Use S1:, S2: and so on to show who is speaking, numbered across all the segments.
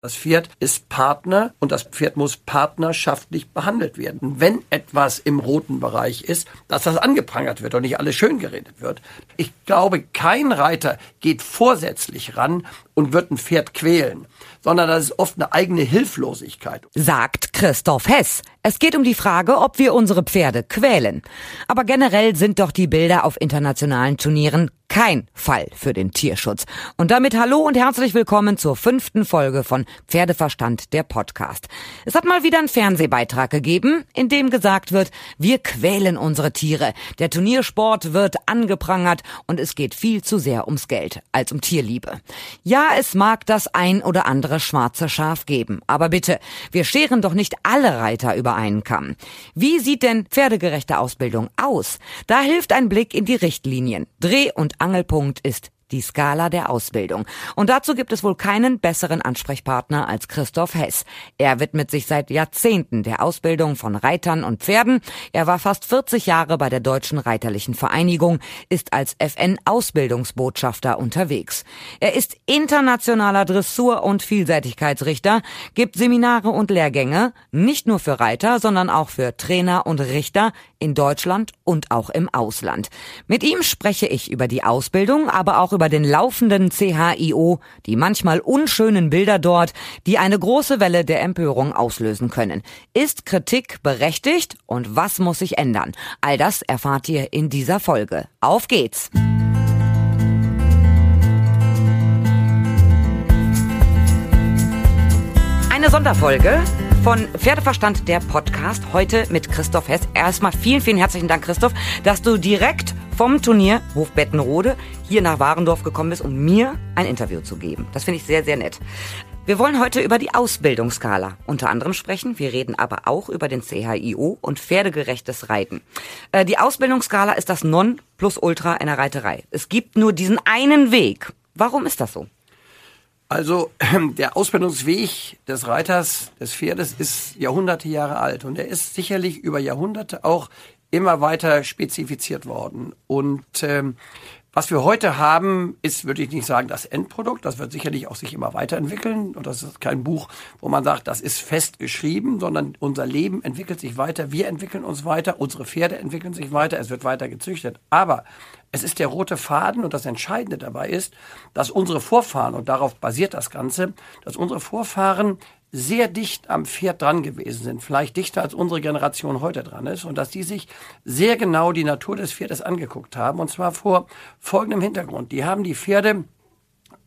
S1: Das Pferd ist Partner und das Pferd muss partnerschaftlich behandelt werden. Wenn etwas im roten Bereich ist, dass das angeprangert wird und nicht alles schön geredet wird. Ich glaube, kein Reiter geht vorsätzlich ran und wird ein Pferd quälen, sondern das ist oft eine eigene Hilflosigkeit.
S2: Sagt Christoph Hess. Es geht um die Frage, ob wir unsere Pferde quälen. Aber generell sind doch die Bilder auf internationalen Turnieren kein Fall für den Tierschutz. Und damit hallo und herzlich willkommen zur fünften Folge von Pferdeverstand, der Podcast. Es hat mal wieder einen Fernsehbeitrag gegeben, in dem gesagt wird, wir quälen unsere Tiere. Der Turniersport wird angeprangert und es geht viel zu sehr ums Geld als um Tierliebe. Ja, es mag das ein oder andere schwarze Schaf geben, aber bitte, wir scheren doch nicht alle Reiter über einen Kamm. Wie sieht denn pferdegerechte Ausbildung aus? Da hilft ein Blick in die Richtlinien. Dreh- und Angelpunkt ist die Skala der Ausbildung. Und dazu gibt es wohl keinen besseren Ansprechpartner als Christoph Hess. Er widmet sich seit Jahrzehnten der Ausbildung von Reitern und Pferden. Er war fast 40 Jahre bei der Deutschen Reiterlichen Vereinigung, ist als FN-Ausbildungsbotschafter unterwegs. Er ist internationaler Dressur- und Vielseitigkeitsrichter, gibt Seminare und Lehrgänge, nicht nur für Reiter, sondern auch für Trainer und Richter in Deutschland und auch im Ausland. Mit ihm spreche ich über die Ausbildung, aber auch über den laufenden CHIO, die manchmal unschönen Bilder dort, die eine große Welle der Empörung auslösen können. Ist Kritik berechtigt und was muss sich ändern? All das erfahrt ihr in dieser Folge. Auf geht's! Eine Sonderfolge von Pferdeverstand, der Podcast, heute mit Christoph Hess. Erstmal vielen, vielen herzlichen Dank, Christoph, dass du direkt vom Turnier Hof Bettenrode hier nach Warendorf gekommen bist, um mir ein Interview zu geben. Das finde ich sehr, sehr nett. Wir wollen heute über die Ausbildungsskala unter anderem sprechen. Wir reden aber auch über den CHIO und pferdegerechtes Reiten. Äh, die Ausbildungsskala ist das Non plus Ultra einer Reiterei. Es gibt nur diesen einen Weg. Warum ist das so?
S1: Also der Ausbildungsweg des Reiters, des Pferdes ist Jahrhunderte Jahre alt und er ist sicherlich über Jahrhunderte auch immer weiter spezifiziert worden. Und ähm, was wir heute haben, ist, würde ich nicht sagen, das Endprodukt. Das wird sicherlich auch sich immer weiterentwickeln. Und das ist kein Buch, wo man sagt, das ist fest geschrieben, sondern unser Leben entwickelt sich weiter. Wir entwickeln uns weiter. Unsere Pferde entwickeln sich weiter. Es wird weiter gezüchtet. Aber es ist der rote Faden und das Entscheidende dabei ist, dass unsere Vorfahren, und darauf basiert das Ganze, dass unsere Vorfahren sehr dicht am Pferd dran gewesen sind, vielleicht dichter als unsere Generation heute dran ist, und dass die sich sehr genau die Natur des Pferdes angeguckt haben, und zwar vor folgendem Hintergrund. Die haben die Pferde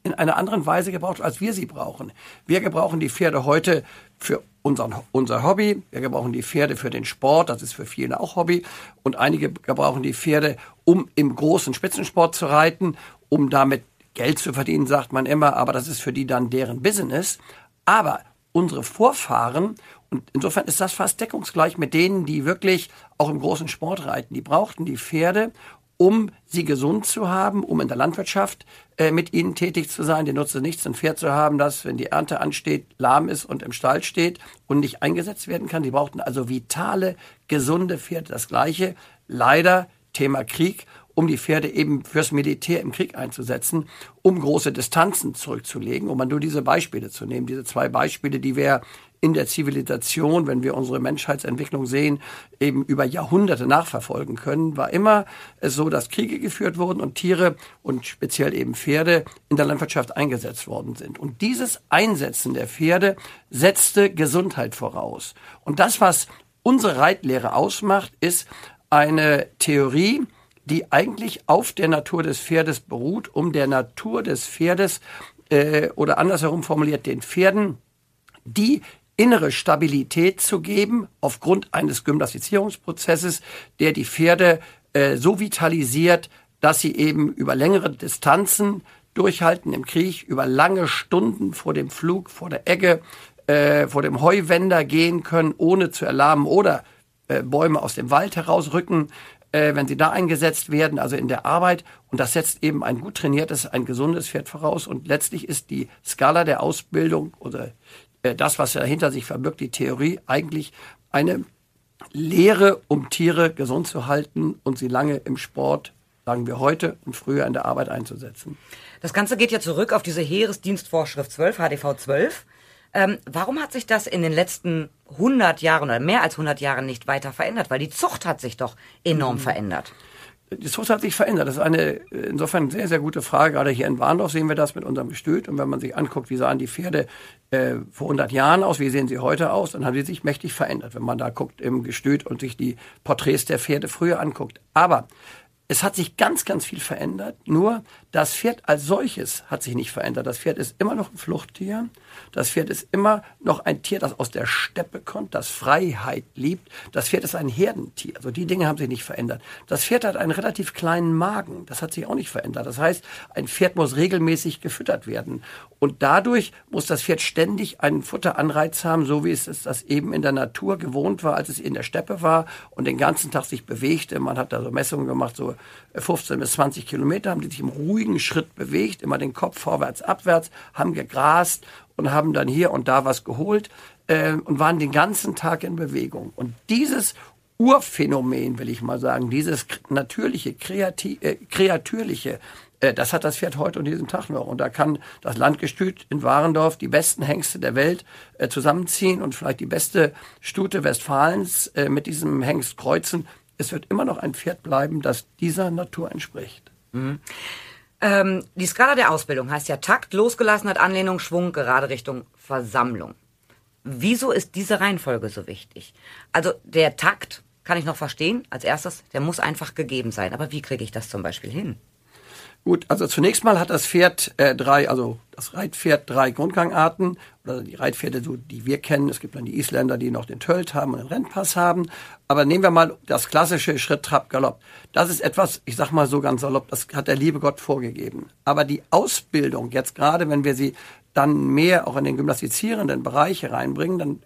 S1: in einer anderen Weise gebraucht, als wir sie brauchen. Wir gebrauchen die Pferde heute für unseren, unser Hobby. Wir gebrauchen die Pferde für den Sport. Das ist für viele auch Hobby. Und einige gebrauchen die Pferde, um im großen Spitzensport zu reiten, um damit Geld zu verdienen, sagt man immer. Aber das ist für die dann deren Business. Aber unsere Vorfahren, und insofern ist das fast deckungsgleich mit denen, die wirklich auch im großen Sport reiten, die brauchten die Pferde, um sie gesund zu haben, um in der Landwirtschaft äh, mit ihnen tätig zu sein. Die nutzt nichts, ein Pferd zu haben, das, wenn die Ernte ansteht, lahm ist und im Stall steht und nicht eingesetzt werden kann. Die brauchten also vitale, gesunde Pferde. Das gleiche, leider, Thema Krieg um die Pferde eben fürs Militär im Krieg einzusetzen, um große Distanzen zurückzulegen, um mal nur diese Beispiele zu nehmen, diese zwei Beispiele, die wir in der Zivilisation, wenn wir unsere Menschheitsentwicklung sehen, eben über Jahrhunderte nachverfolgen können, war immer es so, dass Kriege geführt wurden und Tiere und speziell eben Pferde in der Landwirtschaft eingesetzt worden sind. Und dieses Einsetzen der Pferde setzte Gesundheit voraus. Und das, was unsere Reitlehre ausmacht, ist eine Theorie, die eigentlich auf der Natur des Pferdes beruht, um der Natur des Pferdes äh, oder andersherum formuliert den Pferden die innere Stabilität zu geben aufgrund eines Gymnastisierungsprozesses, der die Pferde äh, so vitalisiert, dass sie eben über längere Distanzen durchhalten im Krieg, über lange Stunden vor dem Flug, vor der Egge, äh, vor dem Heuwender gehen können, ohne zu erlahmen oder äh, Bäume aus dem Wald herausrücken, äh, wenn sie da eingesetzt werden, also in der Arbeit. Und das setzt eben ein gut trainiertes, ein gesundes Pferd voraus. Und letztlich ist die Skala der Ausbildung oder äh, das, was dahinter sich verbirgt, die Theorie, eigentlich eine Lehre, um Tiere gesund zu halten und sie lange im Sport, sagen wir heute und früher in der Arbeit einzusetzen.
S2: Das Ganze geht ja zurück auf diese Heeresdienstvorschrift 12, HDV 12. Ähm, warum hat sich das in den letzten 100 Jahren oder mehr als 100 Jahren nicht weiter verändert? Weil die Zucht hat sich doch enorm mhm. verändert.
S1: Die Zucht hat sich verändert. Das ist eine insofern sehr, sehr gute Frage. Gerade hier in Warndorf sehen wir das mit unserem Gestüt. Und wenn man sich anguckt, wie sahen die Pferde äh, vor 100 Jahren aus, wie sehen sie heute aus, dann haben sie sich mächtig verändert, wenn man da guckt im Gestüt und sich die Porträts der Pferde früher anguckt. Aber es hat sich ganz, ganz viel verändert. Nur das Pferd als solches hat sich nicht verändert. Das Pferd ist immer noch ein Fluchttier. Das Pferd ist immer noch ein Tier, das aus der Steppe kommt, das Freiheit liebt. Das Pferd ist ein Herdentier. Also die Dinge haben sich nicht verändert. Das Pferd hat einen relativ kleinen Magen. Das hat sich auch nicht verändert. Das heißt, ein Pferd muss regelmäßig gefüttert werden. Und dadurch muss das Pferd ständig einen Futteranreiz haben, so wie es das eben in der Natur gewohnt war, als es in der Steppe war und den ganzen Tag sich bewegte. Man hat da so Messungen gemacht, so 15 bis 20 Kilometer haben die sich im ruhigen Schritt bewegt, immer den Kopf vorwärts, abwärts, haben gegrast und haben dann hier und da was geholt äh, und waren den ganzen Tag in Bewegung. Und dieses Urphänomen, will ich mal sagen, dieses natürliche, kreativ, äh, kreatürliche, äh, das hat das Pferd heute und diesen Tag noch. Und da kann das Landgestüt in Warendorf die besten Hengste der Welt äh, zusammenziehen und vielleicht die beste Stute Westfalens äh, mit diesem Hengst kreuzen es wird immer noch ein Pferd bleiben, das dieser Natur entspricht. Mhm.
S2: Ähm, die Skala der Ausbildung heißt ja Takt, Losgelassenheit, Anlehnung, Schwung, gerade Richtung Versammlung. Wieso ist diese Reihenfolge so wichtig? Also der Takt kann ich noch verstehen. Als erstes, der muss einfach gegeben sein. Aber wie kriege ich das zum Beispiel hin?
S1: Gut, also zunächst mal hat das Pferd äh, drei, also das Reitpferd drei Grundgangarten oder die Reitpferde, so die wir kennen. Es gibt dann die Isländer, die noch den Tölt haben und den Rennpass haben. Aber nehmen wir mal das klassische Schritt, Trab, Galopp. Das ist etwas, ich sag mal so ganz salopp, das hat der liebe Gott vorgegeben. Aber die Ausbildung, jetzt gerade wenn wir sie dann mehr auch in den gymnastizierenden Bereiche reinbringen, dann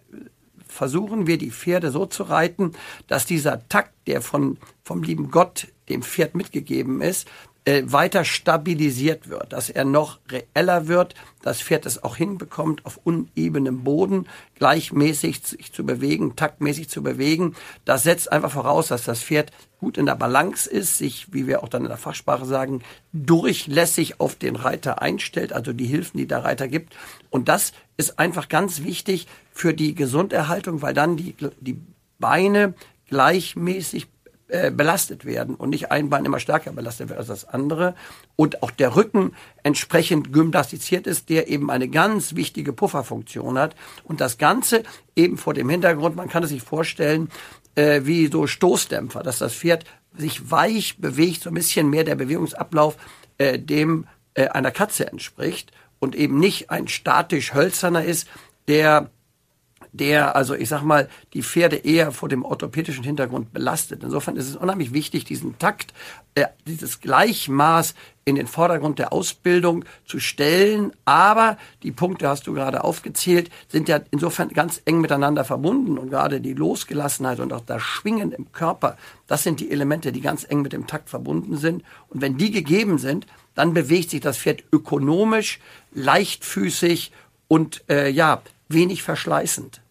S1: versuchen wir die Pferde so zu reiten, dass dieser Takt, der von, vom lieben Gott dem Pferd mitgegeben ist, äh, weiter stabilisiert wird, dass er noch reeller wird, das Pferd es auch hinbekommt, auf unebenem Boden gleichmäßig sich zu bewegen, taktmäßig zu bewegen. Das setzt einfach voraus, dass das Pferd gut in der Balance ist, sich, wie wir auch dann in der Fachsprache sagen, durchlässig auf den Reiter einstellt, also die Hilfen, die der Reiter gibt. Und das ist einfach ganz wichtig für die Gesunderhaltung, weil dann die, die Beine gleichmäßig äh, belastet werden und nicht ein Bein immer stärker belastet wird als das andere. Und auch der Rücken entsprechend gymnastiziert ist, der eben eine ganz wichtige Pufferfunktion hat. Und das Ganze eben vor dem Hintergrund, man kann es sich vorstellen, äh, wie so Stoßdämpfer, dass das Pferd sich weich bewegt, so ein bisschen mehr der Bewegungsablauf äh, dem äh, einer Katze entspricht und eben nicht ein statisch hölzerner ist, der der, also ich sag mal, die Pferde eher vor dem orthopädischen Hintergrund belastet. Insofern ist es unheimlich wichtig, diesen Takt, äh, dieses Gleichmaß in den Vordergrund der Ausbildung zu stellen. Aber die Punkte hast du gerade aufgezählt, sind ja insofern ganz eng miteinander verbunden. Und gerade die Losgelassenheit und auch das Schwingen im Körper, das sind die Elemente, die ganz eng mit dem Takt verbunden sind. Und wenn die gegeben sind, dann bewegt sich das Pferd ökonomisch, leichtfüßig und äh, ja, wenig verschleißend.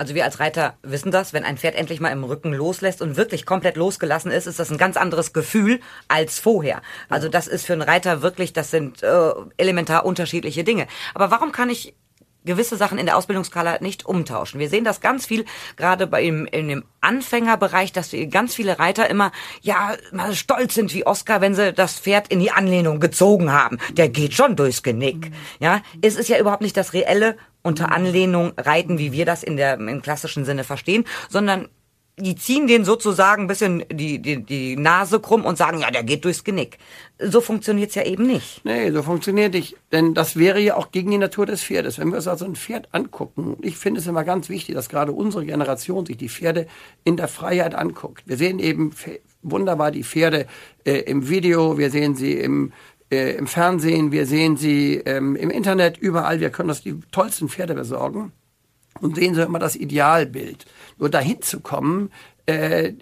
S2: Also wir als Reiter wissen das, wenn ein Pferd endlich mal im Rücken loslässt und wirklich komplett losgelassen ist, ist das ein ganz anderes Gefühl als vorher. Also das ist für einen Reiter wirklich, das sind äh, elementar unterschiedliche Dinge. Aber warum kann ich gewisse Sachen in der Ausbildungsskala nicht umtauschen. Wir sehen das ganz viel, gerade bei im, in dem Anfängerbereich, dass ganz viele Reiter immer, ja, mal stolz sind wie Oscar, wenn sie das Pferd in die Anlehnung gezogen haben. Der geht schon durchs Genick. Ja, es ist ja überhaupt nicht das reelle unter Anlehnung reiten, wie wir das in der, im klassischen Sinne verstehen, sondern die ziehen den sozusagen ein bisschen die, die, die Nase krumm und sagen, ja, der geht durchs Genick. So funktioniert's ja eben nicht.
S1: Nee, so funktioniert nicht. Denn das wäre ja auch gegen die Natur des Pferdes. Wenn wir uns also ein Pferd angucken, ich finde es immer ganz wichtig, dass gerade unsere Generation sich die Pferde in der Freiheit anguckt. Wir sehen eben wunderbar die Pferde äh, im Video, wir sehen sie im äh, im Fernsehen, wir sehen sie ähm, im Internet, überall. Wir können uns die tollsten Pferde besorgen und sehen so immer das Idealbild. Nur dahin zu kommen, äh,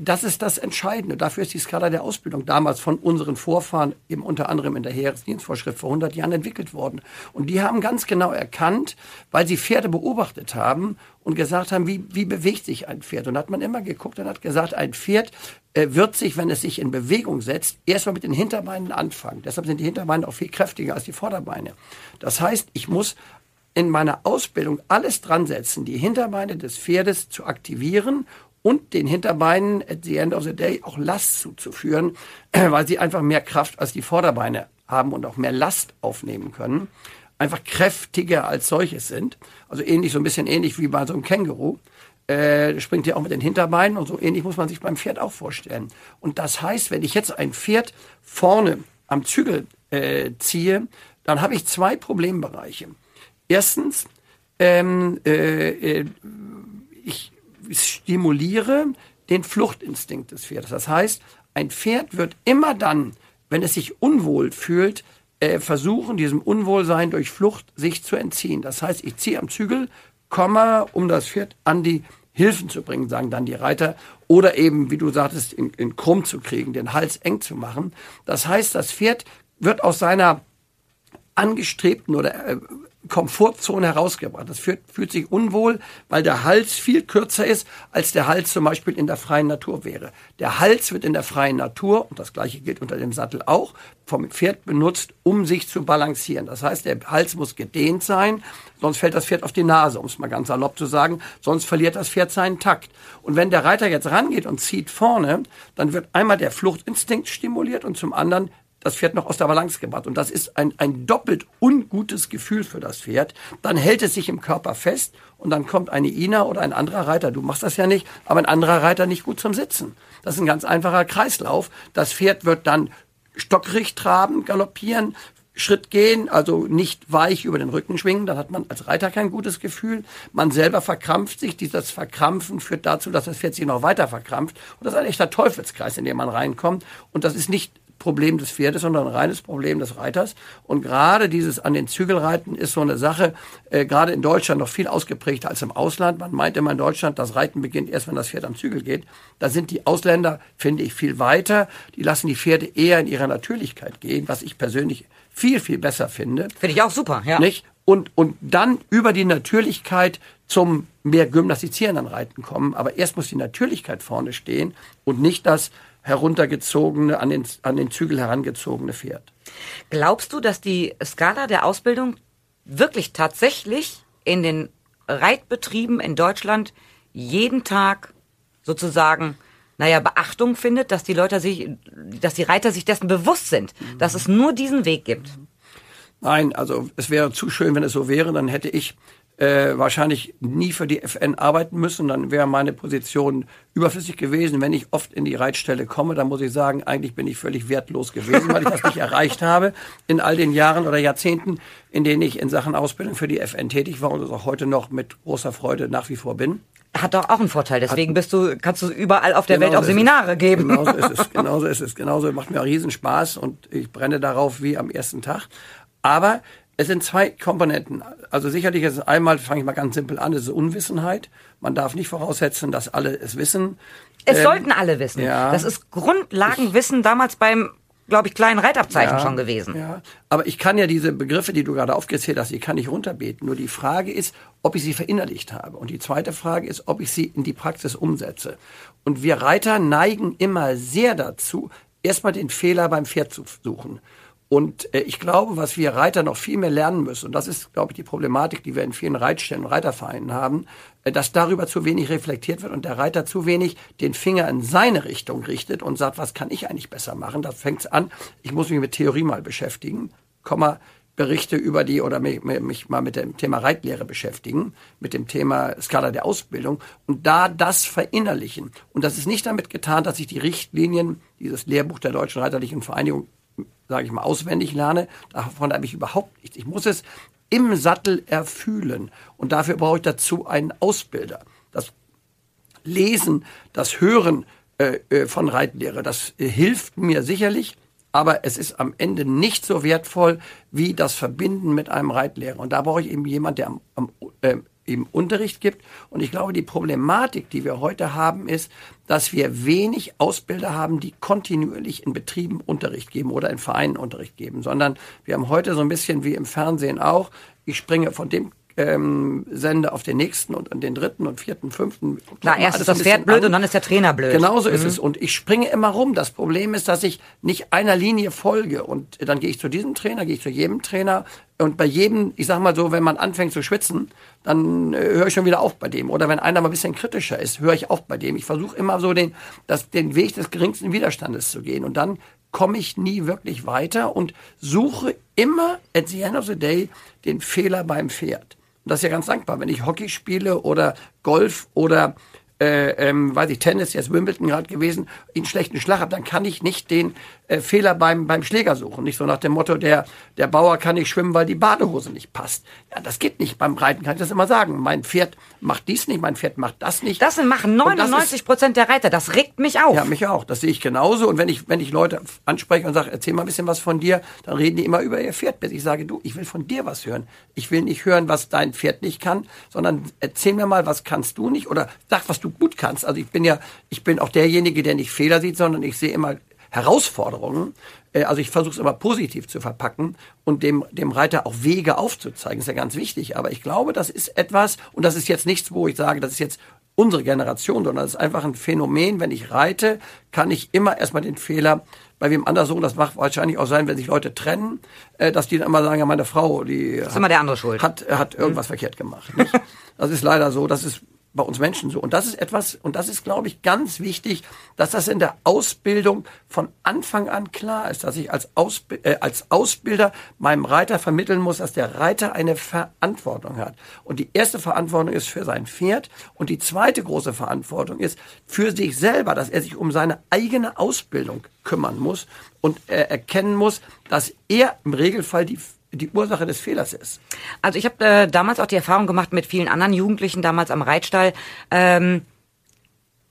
S1: das ist das Entscheidende. Dafür ist die Skala der Ausbildung damals von unseren Vorfahren, eben unter anderem in der Heeresdienstvorschrift vor 100 Jahren entwickelt worden. Und die haben ganz genau erkannt, weil sie Pferde beobachtet haben und gesagt haben, wie, wie bewegt sich ein Pferd. Und hat man immer geguckt und hat gesagt, ein Pferd äh, wird sich, wenn es sich in Bewegung setzt, erstmal mit den Hinterbeinen anfangen. Deshalb sind die Hinterbeine auch viel kräftiger als die Vorderbeine. Das heißt, ich muss in meiner Ausbildung alles dran setzen, die Hinterbeine des Pferdes zu aktivieren und den Hinterbeinen at the end of the day auch Last zuzuführen, weil sie einfach mehr Kraft als die Vorderbeine haben und auch mehr Last aufnehmen können. Einfach kräftiger als solches sind. Also ähnlich, so ein bisschen ähnlich wie bei so einem Känguru. Äh, springt ja auch mit den Hinterbeinen und so ähnlich muss man sich beim Pferd auch vorstellen. Und das heißt, wenn ich jetzt ein Pferd vorne am Zügel äh, ziehe, dann habe ich zwei Problembereiche. Erstens, ähm, äh, äh ich stimuliere den Fluchtinstinkt des Pferdes. Das heißt, ein Pferd wird immer dann, wenn es sich unwohl fühlt, äh, versuchen, diesem Unwohlsein durch Flucht sich zu entziehen. Das heißt, ich ziehe am Zügel, komme, um das Pferd an die Hilfen zu bringen, sagen dann die Reiter, oder eben, wie du sagtest, in, in krumm zu kriegen, den Hals eng zu machen. Das heißt, das Pferd wird aus seiner angestrebten oder äh, Komfortzone herausgebracht. Das fühlt, fühlt sich unwohl, weil der Hals viel kürzer ist, als der Hals zum Beispiel in der freien Natur wäre. Der Hals wird in der freien Natur, und das gleiche gilt unter dem Sattel auch, vom Pferd benutzt, um sich zu balancieren. Das heißt, der Hals muss gedehnt sein, sonst fällt das Pferd auf die Nase, um es mal ganz salopp zu sagen, sonst verliert das Pferd seinen Takt. Und wenn der Reiter jetzt rangeht und zieht vorne, dann wird einmal der Fluchtinstinkt stimuliert und zum anderen das Pferd noch aus der Balance gebracht. Und das ist ein, ein doppelt ungutes Gefühl für das Pferd. Dann hält es sich im Körper fest und dann kommt eine Ina oder ein anderer Reiter. Du machst das ja nicht, aber ein anderer Reiter nicht gut zum Sitzen. Das ist ein ganz einfacher Kreislauf. Das Pferd wird dann stockrig traben, galoppieren, Schritt gehen, also nicht weich über den Rücken schwingen, dann hat man als Reiter kein gutes Gefühl. Man selber verkrampft sich, dieses Verkrampfen führt dazu, dass das Pferd sich noch weiter verkrampft. Und das ist ein echter Teufelskreis, in den man reinkommt. Und das ist nicht Problem des Pferdes, sondern ein reines Problem des Reiters. Und gerade dieses an den Zügel reiten ist so eine Sache, äh, gerade in Deutschland noch viel ausgeprägter als im Ausland. Man meint immer in Deutschland, das Reiten beginnt erst, wenn das Pferd am Zügel geht. Da sind die Ausländer, finde ich, viel weiter. Die lassen die Pferde eher in ihrer Natürlichkeit gehen, was ich persönlich viel, viel besser finde.
S2: Finde ich auch super, ja.
S1: Nicht? Und, und dann über die Natürlichkeit zum mehr gymnastizierenden Reiten kommen. Aber erst muss die Natürlichkeit vorne stehen und nicht das, heruntergezogene, an den, an den Zügel herangezogene Pferd.
S2: Glaubst du, dass die Skala der Ausbildung wirklich tatsächlich in den Reitbetrieben in Deutschland jeden Tag sozusagen naja, Beachtung findet, dass die Leute sich, dass die Reiter sich dessen bewusst sind, dass es nur diesen Weg gibt.
S1: Nein, also es wäre zu schön, wenn es so wäre, dann hätte ich äh, wahrscheinlich nie für die FN arbeiten müssen. Dann wäre meine Position überflüssig gewesen. Wenn ich oft in die Reitstelle komme, dann muss ich sagen, eigentlich bin ich völlig wertlos gewesen, weil ich das nicht erreicht habe in all den Jahren oder Jahrzehnten, in denen ich in Sachen Ausbildung für die FN tätig war und es auch heute noch mit großer Freude nach wie vor bin.
S2: Hat doch auch einen Vorteil. Deswegen bist du, kannst du überall auf der Welt auch Seminare
S1: es.
S2: geben.
S1: Genauso ist es. Genauso ist es. Genauso macht mir auch Riesenspaß und ich brenne darauf wie am ersten Tag. Aber es sind zwei Komponenten. Also sicherlich ist es einmal, fange ich mal ganz simpel an, es ist Unwissenheit. Man darf nicht voraussetzen, dass alle es wissen.
S2: Es ähm, sollten alle wissen. Ja, das ist Grundlagenwissen damals beim glaube ich, kleinen Reitabzeichen ja, schon gewesen.
S1: Ja, aber ich kann ja diese Begriffe, die du gerade aufgezählt hast, die kann ich runterbeten. Nur die Frage ist, ob ich sie verinnerlicht habe. Und die zweite Frage ist, ob ich sie in die Praxis umsetze. Und wir Reiter neigen immer sehr dazu, erstmal den Fehler beim Pferd zu suchen. Und äh, ich glaube, was wir Reiter noch viel mehr lernen müssen, und das ist, glaube ich, die Problematik, die wir in vielen Reitstellen und Reitervereinen haben, äh, dass darüber zu wenig reflektiert wird und der Reiter zu wenig den Finger in seine Richtung richtet und sagt, was kann ich eigentlich besser machen? Da fängt's an, ich muss mich mit Theorie mal beschäftigen, Komma, Berichte über die oder mich, mich mal mit dem Thema Reitlehre beschäftigen, mit dem Thema Skala der Ausbildung und da das verinnerlichen. Und das ist nicht damit getan, dass ich die Richtlinien, dieses Lehrbuch der Deutschen Reiterlichen Vereinigung sage ich mal, auswendig lerne. Davon habe ich überhaupt nichts. Ich muss es im Sattel erfühlen. Und dafür brauche ich dazu einen Ausbilder. Das Lesen, das Hören äh, äh, von Reitlehre, das äh, hilft mir sicherlich. Aber es ist am Ende nicht so wertvoll wie das Verbinden mit einem Reitlehrer. Und da brauche ich eben jemanden, der am, am äh, im Unterricht gibt. Und ich glaube, die Problematik, die wir heute haben, ist, dass wir wenig Ausbilder haben, die kontinuierlich in Betrieben Unterricht geben oder in Vereinen Unterricht geben, sondern wir haben heute so ein bisschen wie im Fernsehen auch, ich springe von dem ähm, sende auf den nächsten und an den dritten und vierten, fünften.
S2: Na, erst ist das Pferd blöd an. und dann ist der Trainer blöd.
S1: Genauso mhm. ist es. Und ich springe immer rum. Das Problem ist, dass ich nicht einer Linie folge. Und dann gehe ich zu diesem Trainer, gehe ich zu jedem Trainer. Und bei jedem, ich sag mal so, wenn man anfängt zu schwitzen, dann äh, höre ich schon wieder auf bei dem. Oder wenn einer mal ein bisschen kritischer ist, höre ich auf bei dem. Ich versuche immer so den, das, den Weg des geringsten Widerstandes zu gehen. Und dann komme ich nie wirklich weiter und suche immer at the end of the day den Fehler beim Pferd. Und das ist ja ganz dankbar, wenn ich Hockey spiele oder Golf oder äh, ähm, weiß ich, Tennis, jetzt Wimbledon gerade gewesen, einen schlechten Schlag habe, dann kann ich nicht den äh, Fehler beim, beim Schläger suchen. Nicht so nach dem Motto, der, der Bauer kann nicht schwimmen, weil die Badehose nicht passt. Ja, das geht nicht. Beim Reiten kann ich das immer sagen. Mein Pferd macht dies nicht, mein Pferd macht das nicht.
S2: Das machen 99 Prozent der Reiter. Das regt mich auf.
S1: Ja, mich auch. Das sehe ich genauso. Und wenn ich, wenn ich Leute anspreche und sage, erzähl mal ein bisschen was von dir, dann reden die immer über ihr Pferd. Bis ich sage, du, ich will von dir was hören. Ich will nicht hören, was dein Pferd nicht kann, sondern erzähl mir mal, was kannst du nicht oder sag, was du gut kannst. Also ich bin ja, ich bin auch derjenige, der nicht Fehler sieht, sondern ich sehe immer Herausforderungen. Äh, also ich versuche es immer positiv zu verpacken und dem, dem Reiter auch Wege aufzuzeigen. ist ja ganz wichtig. Aber ich glaube, das ist etwas, und das ist jetzt nichts, wo ich sage, das ist jetzt unsere Generation, sondern das ist einfach ein Phänomen. Wenn ich reite, kann ich immer erstmal den Fehler bei wem anders so, das macht wahrscheinlich auch sein, wenn sich Leute trennen, äh, dass die dann immer sagen, ja, meine Frau, die
S2: hat, immer der andere schuld.
S1: hat, hat irgendwas mhm. verkehrt gemacht. Nicht? Das ist leider so. Das ist bei uns Menschen so. Und das ist etwas, und das ist, glaube ich, ganz wichtig, dass das in der Ausbildung von Anfang an klar ist, dass ich als, Ausb äh, als Ausbilder meinem Reiter vermitteln muss, dass der Reiter eine Verantwortung hat. Und die erste Verantwortung ist für sein Pferd und die zweite große Verantwortung ist für sich selber, dass er sich um seine eigene Ausbildung kümmern muss und äh, erkennen muss, dass er im Regelfall die die Ursache des Fehlers ist.
S2: Also ich habe äh, damals auch die Erfahrung gemacht mit vielen anderen Jugendlichen damals am Reitstall. Ähm,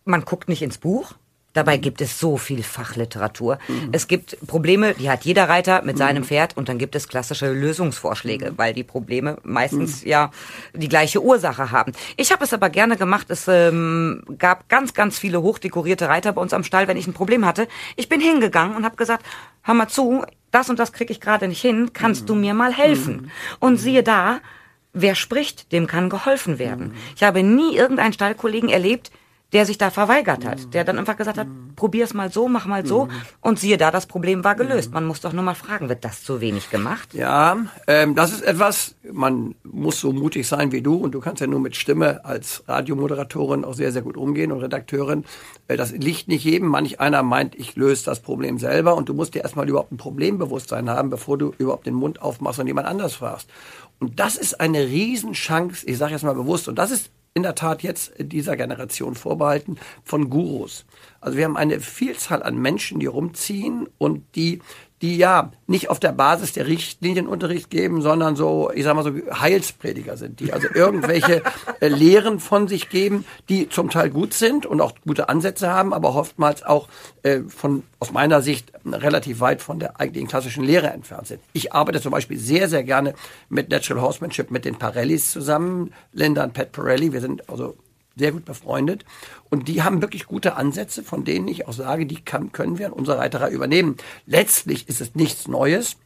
S2: man guckt nicht ins Buch. Dabei gibt es so viel Fachliteratur. Mhm. Es gibt Probleme, die hat jeder Reiter mit mhm. seinem Pferd und dann gibt es klassische Lösungsvorschläge, mhm. weil die Probleme meistens mhm. ja die gleiche Ursache haben. Ich habe es aber gerne gemacht. Es ähm, gab ganz, ganz viele hochdekorierte Reiter bei uns am Stall, wenn ich ein Problem hatte. Ich bin hingegangen und habe gesagt, hör mal zu, das und das kriege ich gerade nicht hin, kannst mhm. du mir mal helfen? Und siehe da, wer spricht, dem kann geholfen werden. Ich habe nie irgendeinen Stallkollegen erlebt, der sich da verweigert hat, der dann einfach gesagt hat, probier's mal so, mach mal so und siehe da, das Problem war gelöst. Man muss doch nur mal fragen, wird das zu wenig gemacht?
S1: Ja, ähm, das ist etwas, man muss so mutig sein wie du und du kannst ja nur mit Stimme als Radiomoderatorin auch sehr, sehr gut umgehen und Redakteurin. Äh, das liegt nicht jedem. Manch einer meint, ich löse das Problem selber und du musst dir erstmal überhaupt ein Problembewusstsein haben, bevor du überhaupt den Mund aufmachst und jemand anders fragst. Und das ist eine Riesenchance, ich sage jetzt mal bewusst, und das ist in der Tat jetzt dieser Generation vorbehalten von Gurus. Also wir haben eine Vielzahl an Menschen, die rumziehen und die die ja nicht auf der Basis der Richtlinienunterricht geben, sondern so, ich sag mal so, Heilsprediger sind, die also irgendwelche äh, Lehren von sich geben, die zum Teil gut sind und auch gute Ansätze haben, aber oftmals auch äh, von, aus meiner Sicht relativ weit von der eigentlichen klassischen Lehre entfernt sind. Ich arbeite zum Beispiel sehr, sehr gerne mit Natural Horsemanship, mit den Parellis zusammen, Linda und Pat Parelli, wir sind also sehr gut befreundet. Und die haben wirklich gute Ansätze, von denen ich auch sage, die kann, können wir in unserer Reiterei übernehmen. Letztlich ist es nichts Neues.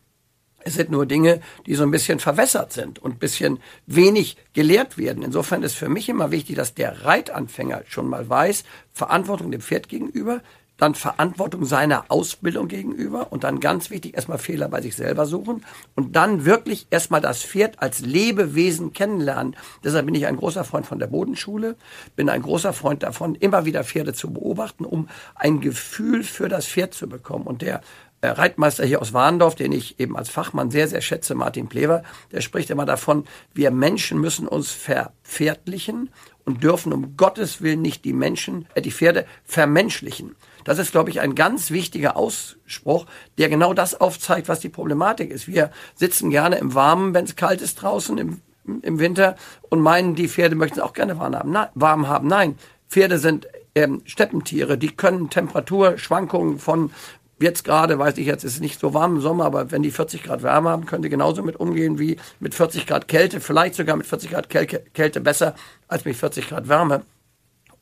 S1: Es sind nur Dinge, die so ein bisschen verwässert sind und ein bisschen wenig gelehrt werden. Insofern ist für mich immer wichtig, dass der Reitanfänger schon mal weiß, Verantwortung dem Pferd gegenüber, dann Verantwortung seiner Ausbildung gegenüber und dann ganz wichtig erstmal Fehler bei sich selber suchen und dann wirklich erstmal das Pferd als Lebewesen kennenlernen. Deshalb bin ich ein großer Freund von der Bodenschule, bin ein großer Freund davon, immer wieder Pferde zu beobachten, um ein Gefühl für das Pferd zu bekommen. Und der äh, Reitmeister hier aus Warndorf, den ich eben als Fachmann sehr, sehr schätze, Martin Plever, der spricht immer davon, wir Menschen müssen uns verpferdlichen und dürfen um Gottes Willen nicht die Menschen, äh, die Pferde vermenschlichen. Das ist, glaube ich, ein ganz wichtiger Ausspruch, der genau das aufzeigt, was die Problematik ist. Wir sitzen gerne im Warmen, wenn es kalt ist draußen im, im Winter und meinen, die Pferde möchten es auch gerne warm haben. Nein, warm haben. Nein, Pferde sind ähm, Steppentiere, die können Temperaturschwankungen von jetzt gerade, weiß ich jetzt, ist es nicht so warm im Sommer, aber wenn die 40 Grad Wärme haben, können die genauso mit umgehen wie mit 40 Grad Kälte, vielleicht sogar mit 40 Grad Kälte besser als mit 40 Grad Wärme.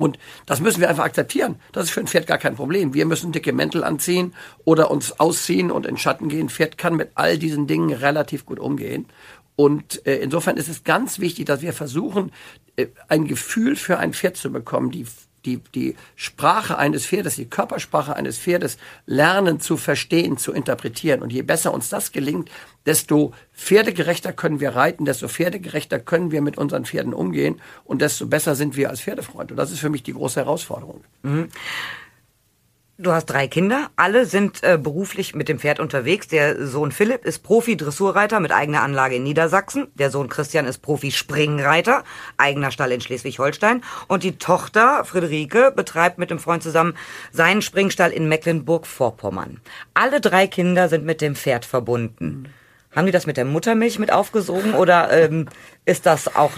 S1: Und das müssen wir einfach akzeptieren. Das ist für ein Pferd gar kein Problem. Wir müssen dicke Mäntel anziehen oder uns ausziehen und in Schatten gehen. Ein Pferd kann mit all diesen Dingen relativ gut umgehen. Und äh, insofern ist es ganz wichtig, dass wir versuchen, äh, ein Gefühl für ein Pferd zu bekommen, die die, die Sprache eines Pferdes, die Körpersprache eines Pferdes lernen zu verstehen, zu interpretieren. Und je besser uns das gelingt, desto pferdegerechter können wir reiten, desto pferdegerechter können wir mit unseren Pferden umgehen und desto besser sind wir als Pferdefreund. Und das ist für mich die große Herausforderung. Mhm.
S2: Du hast drei Kinder, alle sind äh, beruflich mit dem Pferd unterwegs. Der Sohn Philipp ist Profi-Dressurreiter mit eigener Anlage in Niedersachsen. Der Sohn Christian ist Profi-Springreiter, eigener Stall in Schleswig-Holstein. Und die Tochter Friederike betreibt mit dem Freund zusammen seinen Springstall in Mecklenburg-Vorpommern. Alle drei Kinder sind mit dem Pferd verbunden. Haben die das mit der Muttermilch mit aufgesogen oder ähm, ist das auch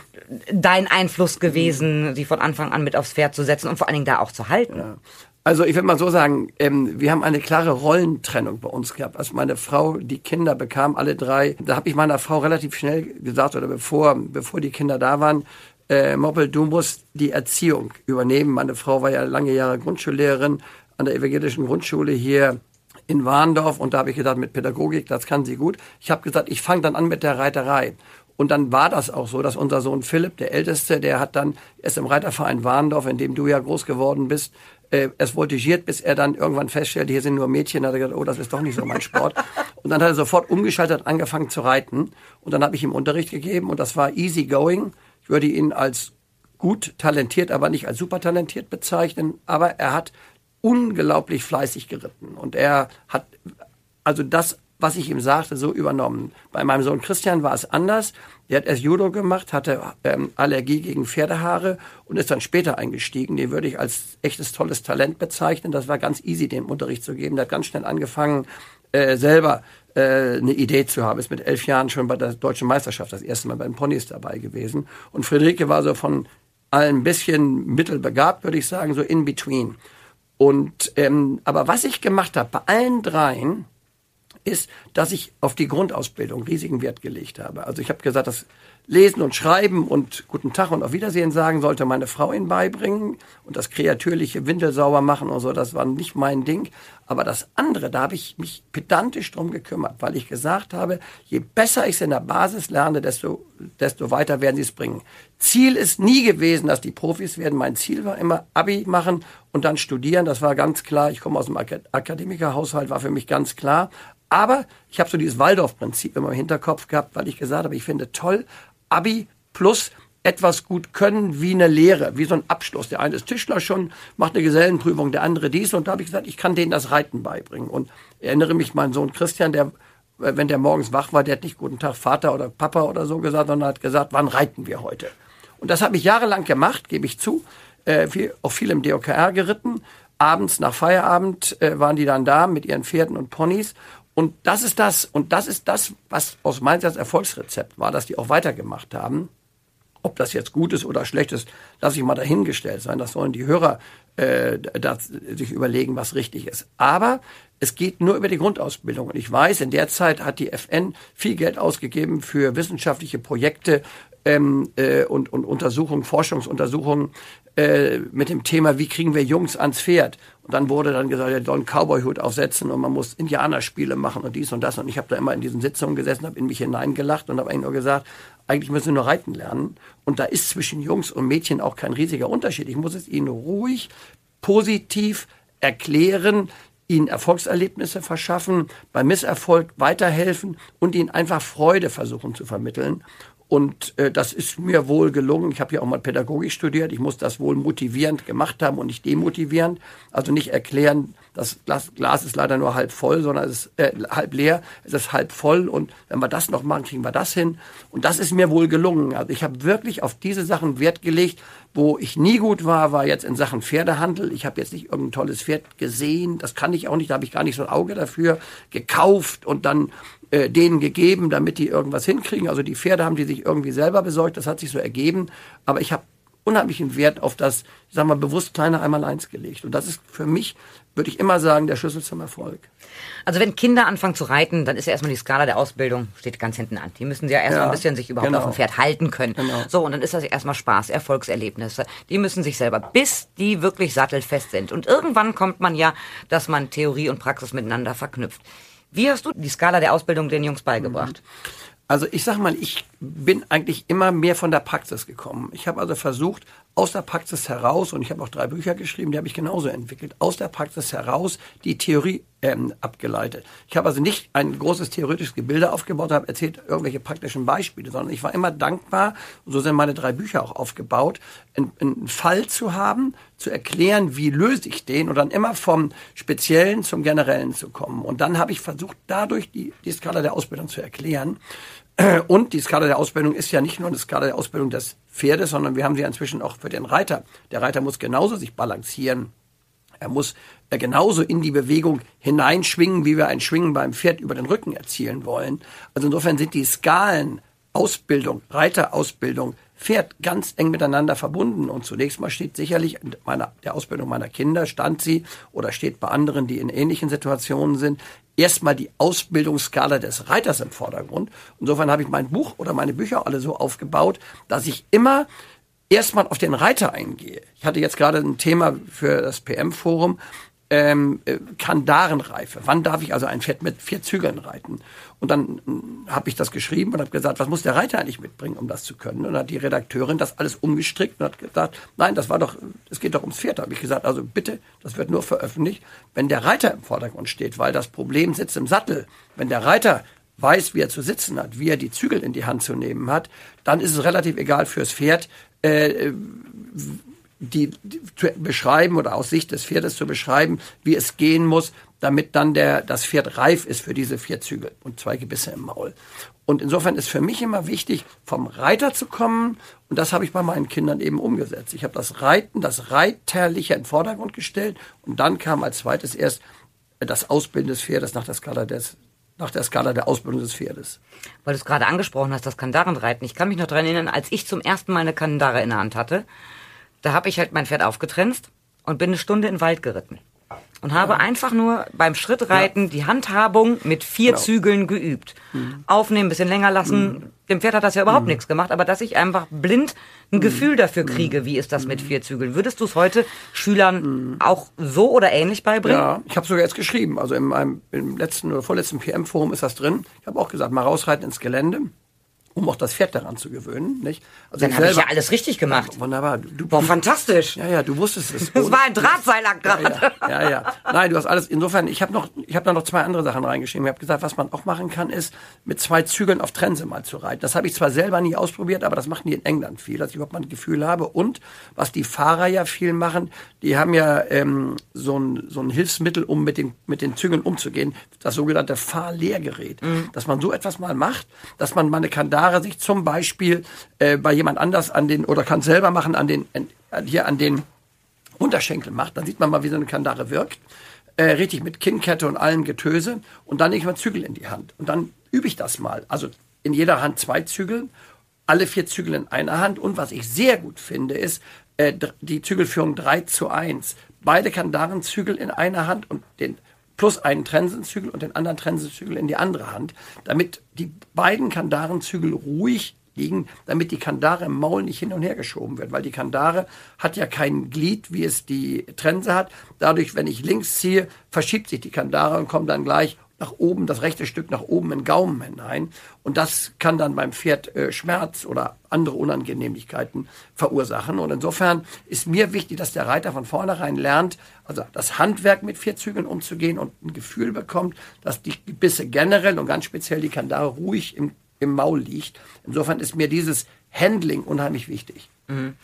S2: dein Einfluss gewesen, sie von Anfang an mit aufs Pferd zu setzen und vor allen Dingen da auch zu halten? Ja.
S1: Also ich würde mal so sagen, ähm, wir haben eine klare Rollentrennung bei uns gehabt. Als meine Frau die Kinder bekam, alle drei, da habe ich meiner Frau relativ schnell gesagt, oder bevor, bevor die Kinder da waren, äh, Moppel, du musst die Erziehung übernehmen. Meine Frau war ja lange Jahre Grundschullehrerin an der evangelischen Grundschule hier in Warndorf und da habe ich gedacht, mit Pädagogik, das kann sie gut. Ich habe gesagt, ich fange dann an mit der Reiterei. Und dann war das auch so, dass unser Sohn Philipp, der Älteste, der hat dann, erst im Reiterverein Warndorf, in dem du ja groß geworden bist, äh, es voltigiert, bis er dann irgendwann feststellte, hier sind nur Mädchen. Da hat er gesagt, oh, das ist doch nicht so mein Sport. und dann hat er sofort umgeschaltet, angefangen zu reiten. Und dann habe ich ihm Unterricht gegeben und das war easy going. Ich würde ihn als gut talentiert, aber nicht als super talentiert bezeichnen. Aber er hat unglaublich fleißig geritten und er hat also das was ich ihm sagte, so übernommen. Bei meinem Sohn Christian war es anders. Der hat erst Judo gemacht, hatte ähm, Allergie gegen Pferdehaare und ist dann später eingestiegen. Den würde ich als echtes tolles Talent bezeichnen. Das war ganz easy, dem Unterricht zu geben. Der hat ganz schnell angefangen, äh, selber äh, eine Idee zu haben. Ist mit elf Jahren schon bei der deutschen Meisterschaft das erste Mal bei den Ponys dabei gewesen. Und Friederike war so von allen bisschen mittelbegabt, würde ich sagen, so in between. Und ähm, aber was ich gemacht habe bei allen dreien, ist, dass ich auf die Grundausbildung riesigen Wert gelegt habe. Also ich habe gesagt, das Lesen und Schreiben und Guten Tag und auf Wiedersehen sagen sollte meine Frau ihnen beibringen und das kreatürliche Windel sauber machen und so, das war nicht mein Ding. Aber das andere, da habe ich mich pedantisch drum gekümmert, weil ich gesagt habe, je besser ich es in der Basis lerne, desto, desto weiter werden sie es bringen. Ziel ist nie gewesen, dass die Profis werden. Mein Ziel war immer Abi machen und dann studieren. Das war ganz klar. Ich komme aus dem Akademikerhaushalt, war für mich ganz klar. Aber ich habe so dieses Waldorf-Prinzip immer im Hinterkopf gehabt, weil ich gesagt habe, ich finde toll, Abi plus etwas gut können wie eine Lehre, wie so ein Abschluss. Der eine ist Tischler schon, macht eine Gesellenprüfung, der andere dies. Und da habe ich gesagt, ich kann denen das Reiten beibringen. Und erinnere mich, mein Sohn Christian, der, wenn der morgens wach war, der hat nicht guten Tag Vater oder Papa oder so gesagt, sondern hat gesagt, wann reiten wir heute? Und das habe ich jahrelang gemacht, gebe ich zu. Äh, viel, auch viel im DOKR geritten. Abends nach Feierabend äh, waren die dann da mit ihren Pferden und Ponys. Und das ist das, und das ist das, was aus meiner Sicht Erfolgsrezept war, dass die auch weitergemacht haben. Ob das jetzt gut ist oder schlecht ist, lasse ich mal dahingestellt sein. Das sollen die Hörer äh, das, sich überlegen, was richtig ist. Aber es geht nur über die Grundausbildung. Und ich weiß, in der Zeit hat die FN viel Geld ausgegeben für wissenschaftliche Projekte ähm, äh, und, und Untersuchungen, Forschungsuntersuchungen äh, mit dem Thema, wie kriegen wir Jungs ans Pferd? Und dann wurde dann gesagt, er soll einen Cowboy-Hut aufsetzen und man muss Indianerspiele machen und dies und das. Und ich habe da immer in diesen Sitzungen gesessen, habe in mich hineingelacht und habe eigentlich nur gesagt, eigentlich müssen wir nur reiten lernen. Und da ist zwischen Jungs und Mädchen auch kein riesiger Unterschied. Ich muss es ihnen ruhig, positiv erklären, ihnen Erfolgserlebnisse verschaffen, beim Misserfolg weiterhelfen und ihnen einfach Freude versuchen zu vermitteln. Und äh, das ist mir wohl gelungen. Ich habe ja auch mal Pädagogik studiert. Ich muss das wohl motivierend gemacht haben und nicht demotivierend. Also nicht erklären, das Glas, Glas ist leider nur halb voll, sondern es ist äh, halb leer. Es ist halb voll. Und wenn wir das noch machen, kriegen wir das hin. Und das ist mir wohl gelungen. Also ich habe wirklich auf diese Sachen Wert gelegt. Wo ich nie gut war, war jetzt in Sachen Pferdehandel. Ich habe jetzt nicht irgendein tolles Pferd gesehen. Das kann ich auch nicht. Da habe ich gar nicht so ein Auge dafür. Gekauft und dann äh, denen gegeben, damit die irgendwas hinkriegen. Also die Pferde haben die sich irgendwie selber besorgt, das hat sich so ergeben. Aber ich habe unheimlichen Wert auf das, ich sag mal, bewusst kleine Einmaleins gelegt. Und das ist für mich, würde ich immer sagen, der Schlüssel zum Erfolg.
S2: Also wenn Kinder anfangen zu reiten, dann ist ja erstmal die Skala der Ausbildung, steht ganz hinten an. Die müssen ja erstmal ja, ein bisschen sich überhaupt genau. auf dem Pferd halten können. Genau. So, und dann ist das erstmal Spaß, Erfolgserlebnisse. Die müssen sich selber, bis die wirklich sattelfest sind. Und irgendwann kommt man ja, dass man Theorie und Praxis miteinander verknüpft. Wie hast du die Skala der Ausbildung den Jungs beigebracht?
S1: Also ich sag mal, ich bin eigentlich immer mehr von der Praxis gekommen. Ich habe also versucht, aus der Praxis heraus, und ich habe auch drei Bücher geschrieben, die habe ich genauso entwickelt, aus der Praxis heraus die Theorie ähm, abgeleitet. Ich habe also nicht ein großes theoretisches Gebilde aufgebaut, habe erzählt irgendwelche praktischen Beispiele, sondern ich war immer dankbar, und so sind meine drei Bücher auch aufgebaut, einen, einen Fall zu haben, zu erklären, wie löse ich den und dann immer vom Speziellen zum Generellen zu kommen. Und dann habe ich versucht, dadurch die, die Skala der Ausbildung zu erklären. Und die Skala der Ausbildung ist ja nicht nur eine Skala der Ausbildung des Pferdes, sondern wir haben sie inzwischen auch für den Reiter. Der Reiter muss genauso sich balancieren. Er muss äh, genauso in die Bewegung hineinschwingen, wie wir ein Schwingen beim Pferd über den Rücken erzielen wollen. Also insofern sind die Skalen Ausbildung, Reiterausbildung, Pferd ganz eng miteinander verbunden. Und zunächst mal steht sicherlich in meiner, der Ausbildung meiner Kinder, stand sie oder steht bei anderen, die in ähnlichen Situationen sind, erstmal die Ausbildungsskala des Reiters im Vordergrund. Insofern habe ich mein Buch oder meine Bücher alle so aufgebaut, dass ich immer erstmal auf den Reiter eingehe. Ich hatte jetzt gerade ein Thema für das PM-Forum, ähm, äh, Kandarenreife. Wann darf ich also ein Pferd mit vier Zügeln reiten? Und dann äh, habe ich das geschrieben und habe gesagt, was muss der Reiter eigentlich mitbringen, um das zu können? Und dann hat die Redakteurin das alles umgestrickt und hat gesagt, nein, das war doch, es geht doch ums Pferd. Da habe ich gesagt, also bitte, das wird nur veröffentlicht, wenn der Reiter im Vordergrund steht, weil das Problem sitzt im Sattel. Wenn der Reiter weiß, wie er zu sitzen hat, wie er die Zügel in die Hand zu nehmen hat, dann ist es relativ egal fürs Pferd, äh, die, die zu beschreiben oder aus Sicht des Pferdes zu beschreiben, wie es gehen muss, damit dann der, das Pferd reif ist für diese vier Zügel und zwei Gebisse im Maul. Und insofern ist für mich immer wichtig, vom Reiter zu kommen. Und das habe ich bei meinen Kindern eben umgesetzt. Ich habe das Reiten, das Reiterliche in den Vordergrund gestellt. Und dann kam als zweites erst das Ausbilden des Pferdes nach der Skala des, nach der Skala der Ausbildung des Pferdes.
S2: Weil du es gerade angesprochen hast, das Kandarenreiten. Ich kann mich noch daran erinnern, als ich zum ersten Mal eine Kandare in der Hand hatte, da habe ich halt mein Pferd aufgetrennt und bin eine Stunde in den Wald geritten. Und habe ja. einfach nur beim Schrittreiten ja. die Handhabung mit vier genau. Zügeln geübt. Mhm. Aufnehmen, bisschen länger lassen. Mhm. Dem Pferd hat das ja überhaupt mhm. nichts gemacht, aber dass ich einfach blind ein mhm. Gefühl dafür mhm. kriege, wie ist das mit mhm. vier Zügeln. Würdest du es heute Schülern auch so oder ähnlich beibringen?
S1: Ja, ich habe sogar jetzt geschrieben. Also in meinem, im letzten oder vorletzten PM-Forum ist das drin. Ich habe auch gesagt, mal rausreiten ins Gelände um auch das Pferd daran zu gewöhnen. Nicht?
S2: Also Dann habe ich ja alles richtig gemacht.
S1: Wunderbar. Du,
S2: Boah, fantastisch.
S1: Ja, ja, du wusstest es.
S2: Das war ein Drahtseilakt gerade.
S1: Ja, ja, ja, ja, Nein, du hast alles. Insofern, ich habe noch, ich habe da noch zwei andere Sachen reingeschrieben. Ich habe gesagt, was man auch machen kann, ist mit zwei Zügeln auf Trense mal zu reiten. Das habe ich zwar selber nie ausprobiert, aber das machen die in England viel, dass ich überhaupt mal ein Gefühl habe. Und was die Fahrer ja viel machen, die haben ja ähm, so ein so ein Hilfsmittel, um mit den mit den Zügeln umzugehen, das sogenannte Fahrlehrgerät. Mhm. Dass man so etwas mal macht, dass man mal eine Kandare sich zum Beispiel äh, bei jemand anders an den, oder kann selber machen, an den, hier an den Unterschenkel macht, dann sieht man mal, wie so eine Kandare wirkt. Äh, richtig mit Kinnkette und allem Getöse. Und dann nehme ich mal Zügel in die Hand. Und dann übe ich das mal. Also in jeder Hand zwei Zügel, alle vier Zügel in einer Hand. Und was ich sehr gut finde, ist äh, die Zügelführung 3 zu 1. Beide Kandarenzügel in einer Hand und den plus einen Trensenzügel und den anderen Trensenzügel in die andere Hand, damit die beiden Kandarenzügel ruhig liegen, damit die Kandare im Maul nicht hin und her geschoben wird, weil die Kandare hat ja kein Glied, wie es die Trense hat. Dadurch, wenn ich links ziehe, verschiebt sich die Kandare und kommt dann gleich nach oben, das rechte Stück nach oben in Gaumen hinein. Und das kann dann beim Pferd äh, Schmerz oder andere Unangenehmlichkeiten verursachen. Und insofern ist mir wichtig, dass der Reiter von vornherein lernt, also das Handwerk mit vier Zügeln umzugehen und ein Gefühl bekommt, dass die Bisse generell und ganz speziell die Kandare ruhig im im Maul liegt. Insofern ist mir dieses Handling unheimlich wichtig.
S2: Mhm.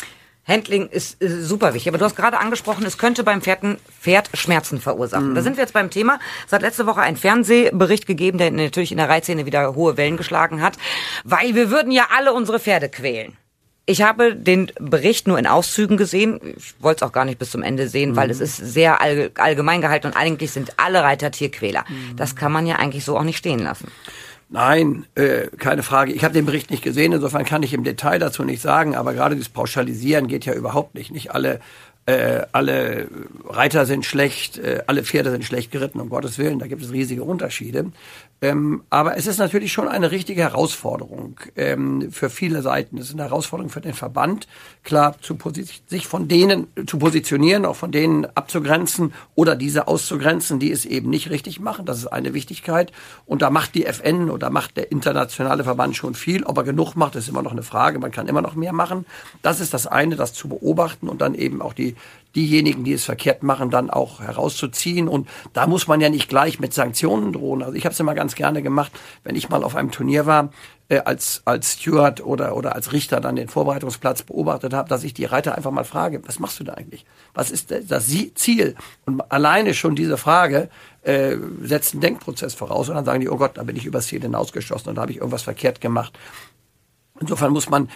S2: Handling ist, ist, super wichtig. Aber du hast gerade angesprochen, es könnte beim Pferd, Pferd Schmerzen verursachen. Mhm. Da sind wir jetzt beim Thema. Es hat letzte Woche einen Fernsehbericht gegeben, der natürlich in der Reitszene wieder hohe Wellen geschlagen hat, weil wir würden ja alle unsere Pferde quälen. Ich habe den Bericht nur in Auszügen gesehen. Ich wollte es auch gar nicht bis zum Ende sehen, mhm. weil es ist sehr allgemein gehalten und eigentlich sind alle Reiter Tierquäler. Mhm. Das kann man ja eigentlich so auch nicht stehen lassen.
S1: Nein, äh, keine Frage. Ich habe den Bericht nicht gesehen, insofern kann ich im Detail dazu nicht sagen, aber gerade dieses Pauschalisieren geht ja überhaupt nicht. Nicht alle, äh, alle Reiter sind schlecht, äh, alle Pferde sind schlecht geritten, um Gottes Willen, da gibt es riesige Unterschiede. Ähm, aber es ist natürlich schon eine richtige Herausforderung ähm, für viele Seiten. Es ist eine Herausforderung für den Verband, klar zu sich von denen zu positionieren, auch von denen abzugrenzen oder diese auszugrenzen, die es eben nicht richtig machen. Das ist eine Wichtigkeit. Und da macht die FN oder macht der internationale Verband schon viel. Ob er genug macht, ist immer noch eine Frage. Man kann immer noch mehr machen. Das ist das eine, das zu beobachten und dann eben auch die diejenigen, die es verkehrt machen, dann auch herauszuziehen. Und da muss man ja nicht gleich mit Sanktionen drohen. Also ich habe es immer ganz gerne gemacht, wenn ich mal auf einem Turnier war, äh, als, als Steward oder, oder als Richter dann den Vorbereitungsplatz beobachtet habe, dass ich die Reiter einfach mal frage, was machst du da eigentlich? Was ist das Ziel? Und alleine schon diese Frage äh, setzt einen Denkprozess voraus und dann sagen die, oh Gott, da bin ich übers Ziel hinausgeschossen und da habe ich irgendwas verkehrt gemacht. Insofern muss man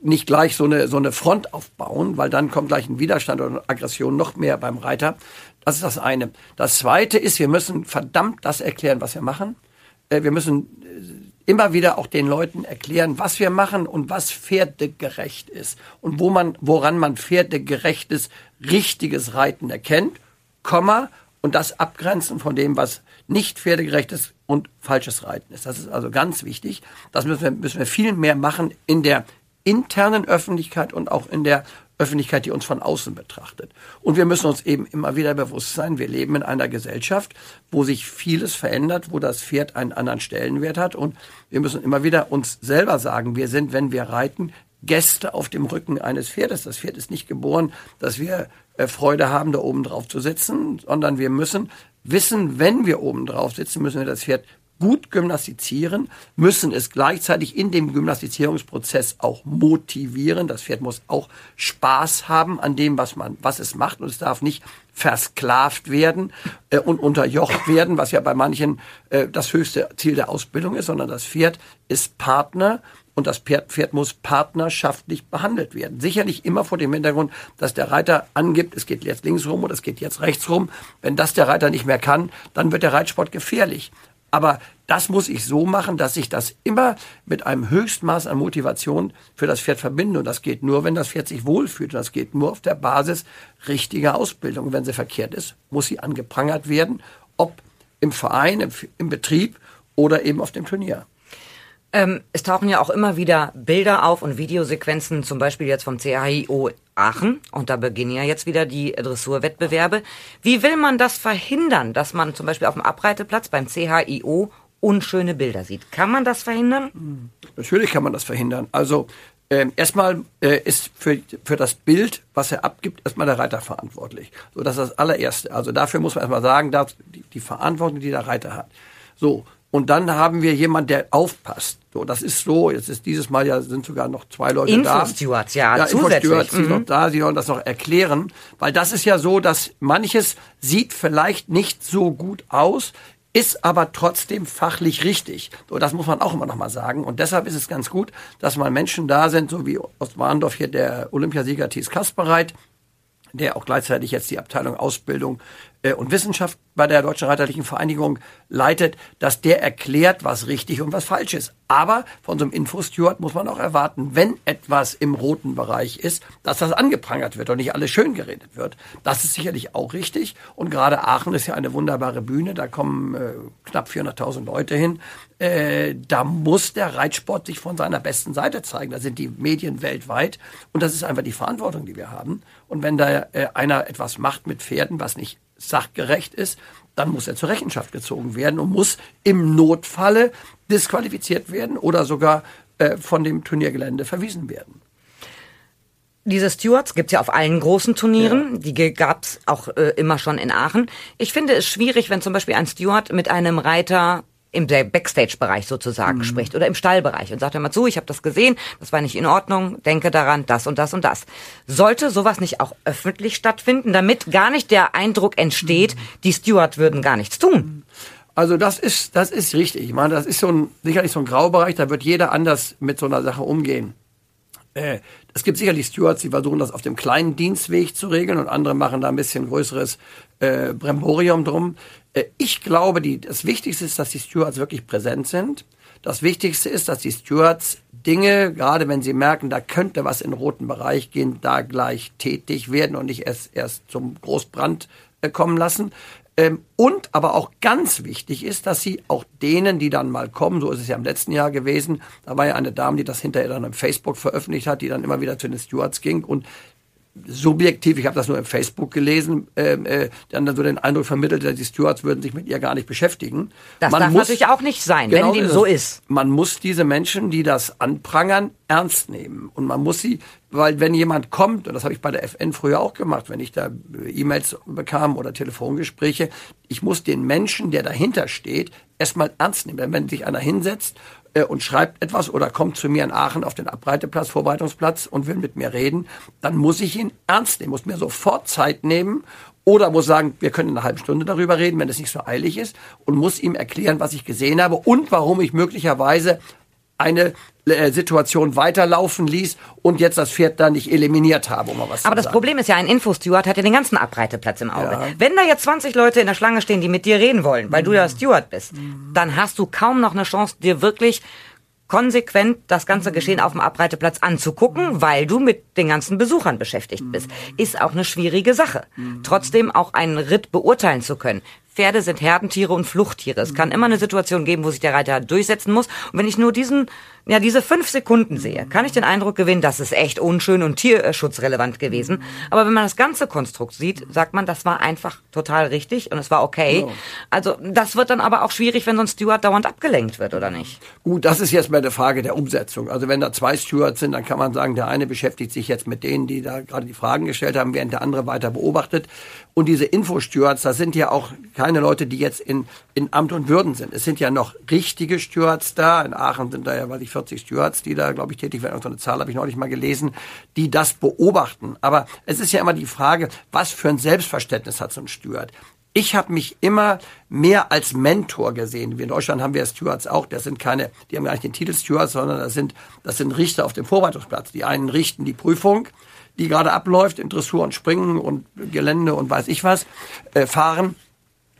S1: nicht gleich so eine, so eine Front aufbauen, weil dann kommt gleich ein Widerstand oder Aggression noch mehr beim Reiter. Das ist das eine. Das zweite ist, wir müssen verdammt das erklären, was wir machen. Äh, wir müssen äh, immer wieder auch den Leuten erklären, was wir machen und was pferdegerecht ist und wo man, woran man pferdegerechtes, richtiges Reiten erkennt, Komma, und das abgrenzen von dem, was nicht pferdegerechtes und falsches Reiten ist. Das ist also ganz wichtig. Das müssen wir, müssen wir viel mehr machen in der internen Öffentlichkeit und auch in der Öffentlichkeit, die uns von außen betrachtet. Und wir müssen uns eben immer wieder bewusst sein, wir leben in einer Gesellschaft, wo sich vieles verändert, wo das Pferd einen anderen Stellenwert hat. Und wir müssen immer wieder uns selber sagen, wir sind, wenn wir reiten, Gäste auf dem Rücken eines Pferdes. Das Pferd ist nicht geboren, dass wir äh, Freude haben, da oben drauf zu sitzen, sondern wir müssen wissen, wenn wir oben drauf sitzen, müssen wir das Pferd gut gymnastizieren, müssen es gleichzeitig in dem Gymnastizierungsprozess auch motivieren. Das Pferd muss auch Spaß haben an dem, was man, was es macht und es darf nicht versklavt werden äh, und unterjocht werden, was ja bei manchen äh, das höchste Ziel der Ausbildung ist, sondern das Pferd ist Partner und das Pferd, muss partnerschaftlich behandelt werden. Sicherlich immer vor dem Hintergrund, dass der Reiter angibt, es geht jetzt links rum oder es geht jetzt rechts rum. Wenn das der Reiter nicht mehr kann, dann wird der Reitsport gefährlich. Aber das muss ich so machen, dass ich das immer mit einem Höchstmaß an Motivation für das Pferd verbinde. Und das geht nur, wenn das Pferd sich wohlfühlt. Und das geht nur auf der Basis richtiger Ausbildung. Und wenn sie verkehrt ist, muss sie angeprangert werden, ob im Verein, im, im Betrieb oder eben auf dem Turnier.
S2: Ähm, es tauchen ja auch immer wieder Bilder auf und Videosequenzen, zum Beispiel jetzt vom CHIO Aachen. Und da beginnen ja jetzt wieder die Dressurwettbewerbe. Wie will man das verhindern, dass man zum Beispiel auf dem Abreiteplatz beim CHIO unschöne Bilder sieht? Kann man das verhindern?
S1: Natürlich kann man das verhindern. Also äh, erstmal äh, ist für, für das Bild, was er abgibt, erstmal der Reiter verantwortlich. So, das ist das allererste. Also dafür muss man erstmal sagen, dass die, die Verantwortung, die der Reiter hat. So, und dann haben wir jemand, der aufpasst. So, das ist so. Jetzt ist dieses Mal ja sind sogar noch zwei Leute
S2: Info da. Stewards, ja, ja zusätzlich. Stewards
S1: sind mhm. noch da. Sie wollen das noch erklären, weil das ist ja so, dass manches sieht vielleicht nicht so gut aus, ist aber trotzdem fachlich richtig. So, das muss man auch immer noch mal sagen. Und deshalb ist es ganz gut, dass mal Menschen da sind, so wie aus Warndorf hier der Olympiasieger Thies Kasperreit, der auch gleichzeitig jetzt die Abteilung Ausbildung und Wissenschaft bei der Deutschen Reiterlichen Vereinigung leitet, dass der erklärt, was richtig und was falsch ist. Aber von so einem Infosteward muss man auch erwarten, wenn etwas im roten Bereich ist, dass das angeprangert wird und nicht alles schön geredet wird. Das ist sicherlich auch richtig. Und gerade Aachen ist ja eine wunderbare Bühne. Da kommen äh, knapp 400.000 Leute hin. Äh, da muss der Reitsport sich von seiner besten Seite zeigen. Da sind die Medien weltweit. Und das ist einfach die Verantwortung, die wir haben. Und wenn da äh, einer etwas macht mit Pferden, was nicht sachgerecht ist, dann muss er zur Rechenschaft gezogen werden und muss im Notfalle disqualifiziert werden oder sogar äh, von dem Turniergelände verwiesen werden.
S2: Diese Stewards gibt's ja auf allen großen Turnieren. Ja. Die gab's auch äh, immer schon in Aachen. Ich finde es schwierig, wenn zum Beispiel ein Steward mit einem Reiter im Backstage-Bereich sozusagen mhm. spricht oder im Stallbereich und sagt immer zu, ich habe das gesehen, das war nicht in Ordnung, denke daran, das und das und das. Sollte sowas nicht auch öffentlich stattfinden, damit gar nicht der Eindruck entsteht, mhm. die Steward würden gar nichts tun?
S1: Also das ist, das ist richtig. Ich meine, das ist so ein, sicherlich so ein Graubereich, da wird jeder anders mit so einer Sache umgehen. Äh, es gibt sicherlich Stewards, die versuchen das auf dem kleinen Dienstweg zu regeln und andere machen da ein bisschen größeres äh, Bremborium drum. Äh, ich glaube, die, das Wichtigste ist, dass die Stewards wirklich präsent sind. Das Wichtigste ist, dass die Stewards Dinge, gerade wenn sie merken, da könnte was in den roten Bereich gehen, da gleich tätig werden und nicht erst, erst zum Großbrand äh, kommen lassen. Ähm, und aber auch ganz wichtig ist, dass sie auch denen, die dann mal kommen, so ist es ja im letzten Jahr gewesen, da war ja eine Dame, die das hinterher dann im Facebook veröffentlicht hat, die dann immer wieder zu den Stewards ging und subjektiv, ich habe das nur im Facebook gelesen, ähm, äh, dann, dann so den Eindruck vermittelt, die Stewards würden sich mit ihr gar nicht beschäftigen.
S2: Das
S1: man
S2: darf
S1: muss,
S2: natürlich auch nicht sein,
S1: genau
S2: wenn dem so ist.
S1: Man muss diese Menschen, die das anprangern, ernst nehmen. Und man muss sie, weil wenn jemand kommt, und das habe ich bei der FN früher auch gemacht, wenn ich da E-Mails bekam oder Telefongespräche, ich muss den Menschen, der dahinter steht, erstmal ernst nehmen. Wenn sich einer hinsetzt äh, und schreibt etwas oder kommt zu mir in Aachen auf den Abreiteplatz, Vorbereitungsplatz und will mit mir reden, dann muss ich ihn ernst nehmen, muss mir sofort Zeit nehmen oder muss sagen, wir können eine halbe Stunde darüber reden, wenn es nicht so eilig ist und muss ihm erklären, was ich gesehen habe und warum ich möglicherweise eine äh, Situation weiterlaufen ließ und jetzt das Pferd da nicht eliminiert habe, um mal was
S2: Aber das
S1: sagen.
S2: Problem ist ja, ein Infosteward hat ja den ganzen Abreiteplatz im Auge.
S1: Ja.
S2: Wenn da jetzt 20 Leute in der Schlange stehen, die mit dir reden wollen, weil du ja Steward bist, dann hast du kaum noch eine Chance, dir wirklich konsequent das ganze Geschehen auf dem Abreiteplatz anzugucken, weil du mit den ganzen Besuchern beschäftigt bist. Ist auch eine schwierige Sache. Trotzdem auch einen Ritt beurteilen zu können. Pferde sind Herdentiere und Fluchttiere. Es kann immer eine Situation geben, wo sich der Reiter durchsetzen muss. Und wenn ich nur diesen, ja, diese fünf Sekunden sehe, kann ich den Eindruck gewinnen, das ist echt unschön und tierschutzrelevant gewesen. Aber wenn man das ganze Konstrukt sieht, sagt man, das war einfach total richtig und es war okay. Also, das wird dann aber auch schwierig, wenn so ein Steward dauernd abgelenkt wird, oder nicht?
S1: Gut, das ist jetzt mal eine Frage der Umsetzung. Also wenn da zwei Stewards sind, dann kann man sagen, der eine beschäftigt sich jetzt mit denen, die da gerade die Fragen gestellt haben, während der andere weiter beobachtet. Und diese Info-Stewards, das sind ja auch keine Leute, die jetzt in, in Amt und Würden sind. Es sind ja noch richtige Stewards da. In Aachen sind da ja, weiß ich, 40 Stewards, die da, glaube ich, tätig werden. So eine Zahl habe ich neulich mal gelesen, die das beobachten. Aber es ist ja immer die Frage, was für ein Selbstverständnis hat so ein Steward? Ich habe mich immer mehr als Mentor gesehen. Wir in Deutschland haben wir Stewards auch. Das sind keine, die haben gar nicht den Titel Stewards, sondern das sind, das sind Richter auf dem Vorbereitungsplatz. Die einen richten die Prüfung, die gerade abläuft im Dressur und Springen und Gelände und weiß ich was, äh, fahren.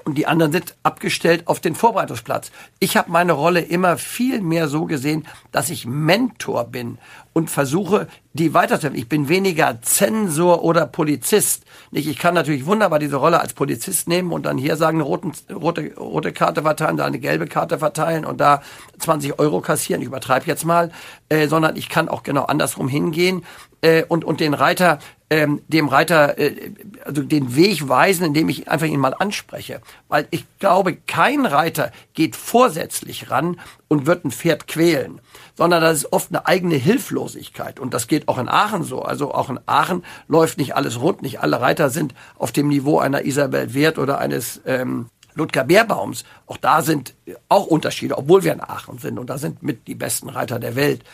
S1: Und die anderen sind abgestellt auf den Vorbereitungsplatz. Ich habe meine Rolle immer viel mehr so gesehen, dass ich Mentor bin und versuche, die weiterzuhelfen. Ich bin weniger Zensor oder Polizist. Ich kann natürlich wunderbar diese Rolle als Polizist nehmen und dann hier sagen, eine roten, rote, rote Karte verteilen, da eine gelbe Karte verteilen und da 20 Euro kassieren. Ich übertreibe jetzt mal. Äh, sondern ich kann auch genau andersrum hingehen äh, und, und den Reiter ähm, dem Reiter äh, also den Weg weisen, indem ich einfach ihn mal anspreche. Weil ich glaube, kein Reiter geht vorsätzlich ran und wird ein Pferd quälen, sondern das ist oft eine eigene Hilflosigkeit. Und das geht auch in Aachen so. Also auch in Aachen läuft nicht alles rund. Nicht alle Reiter sind auf dem Niveau einer Isabel Wert oder eines ähm, Ludger Beerbaums. Auch da sind auch Unterschiede, obwohl wir in Aachen sind. Und da sind mit die besten Reiter der Welt.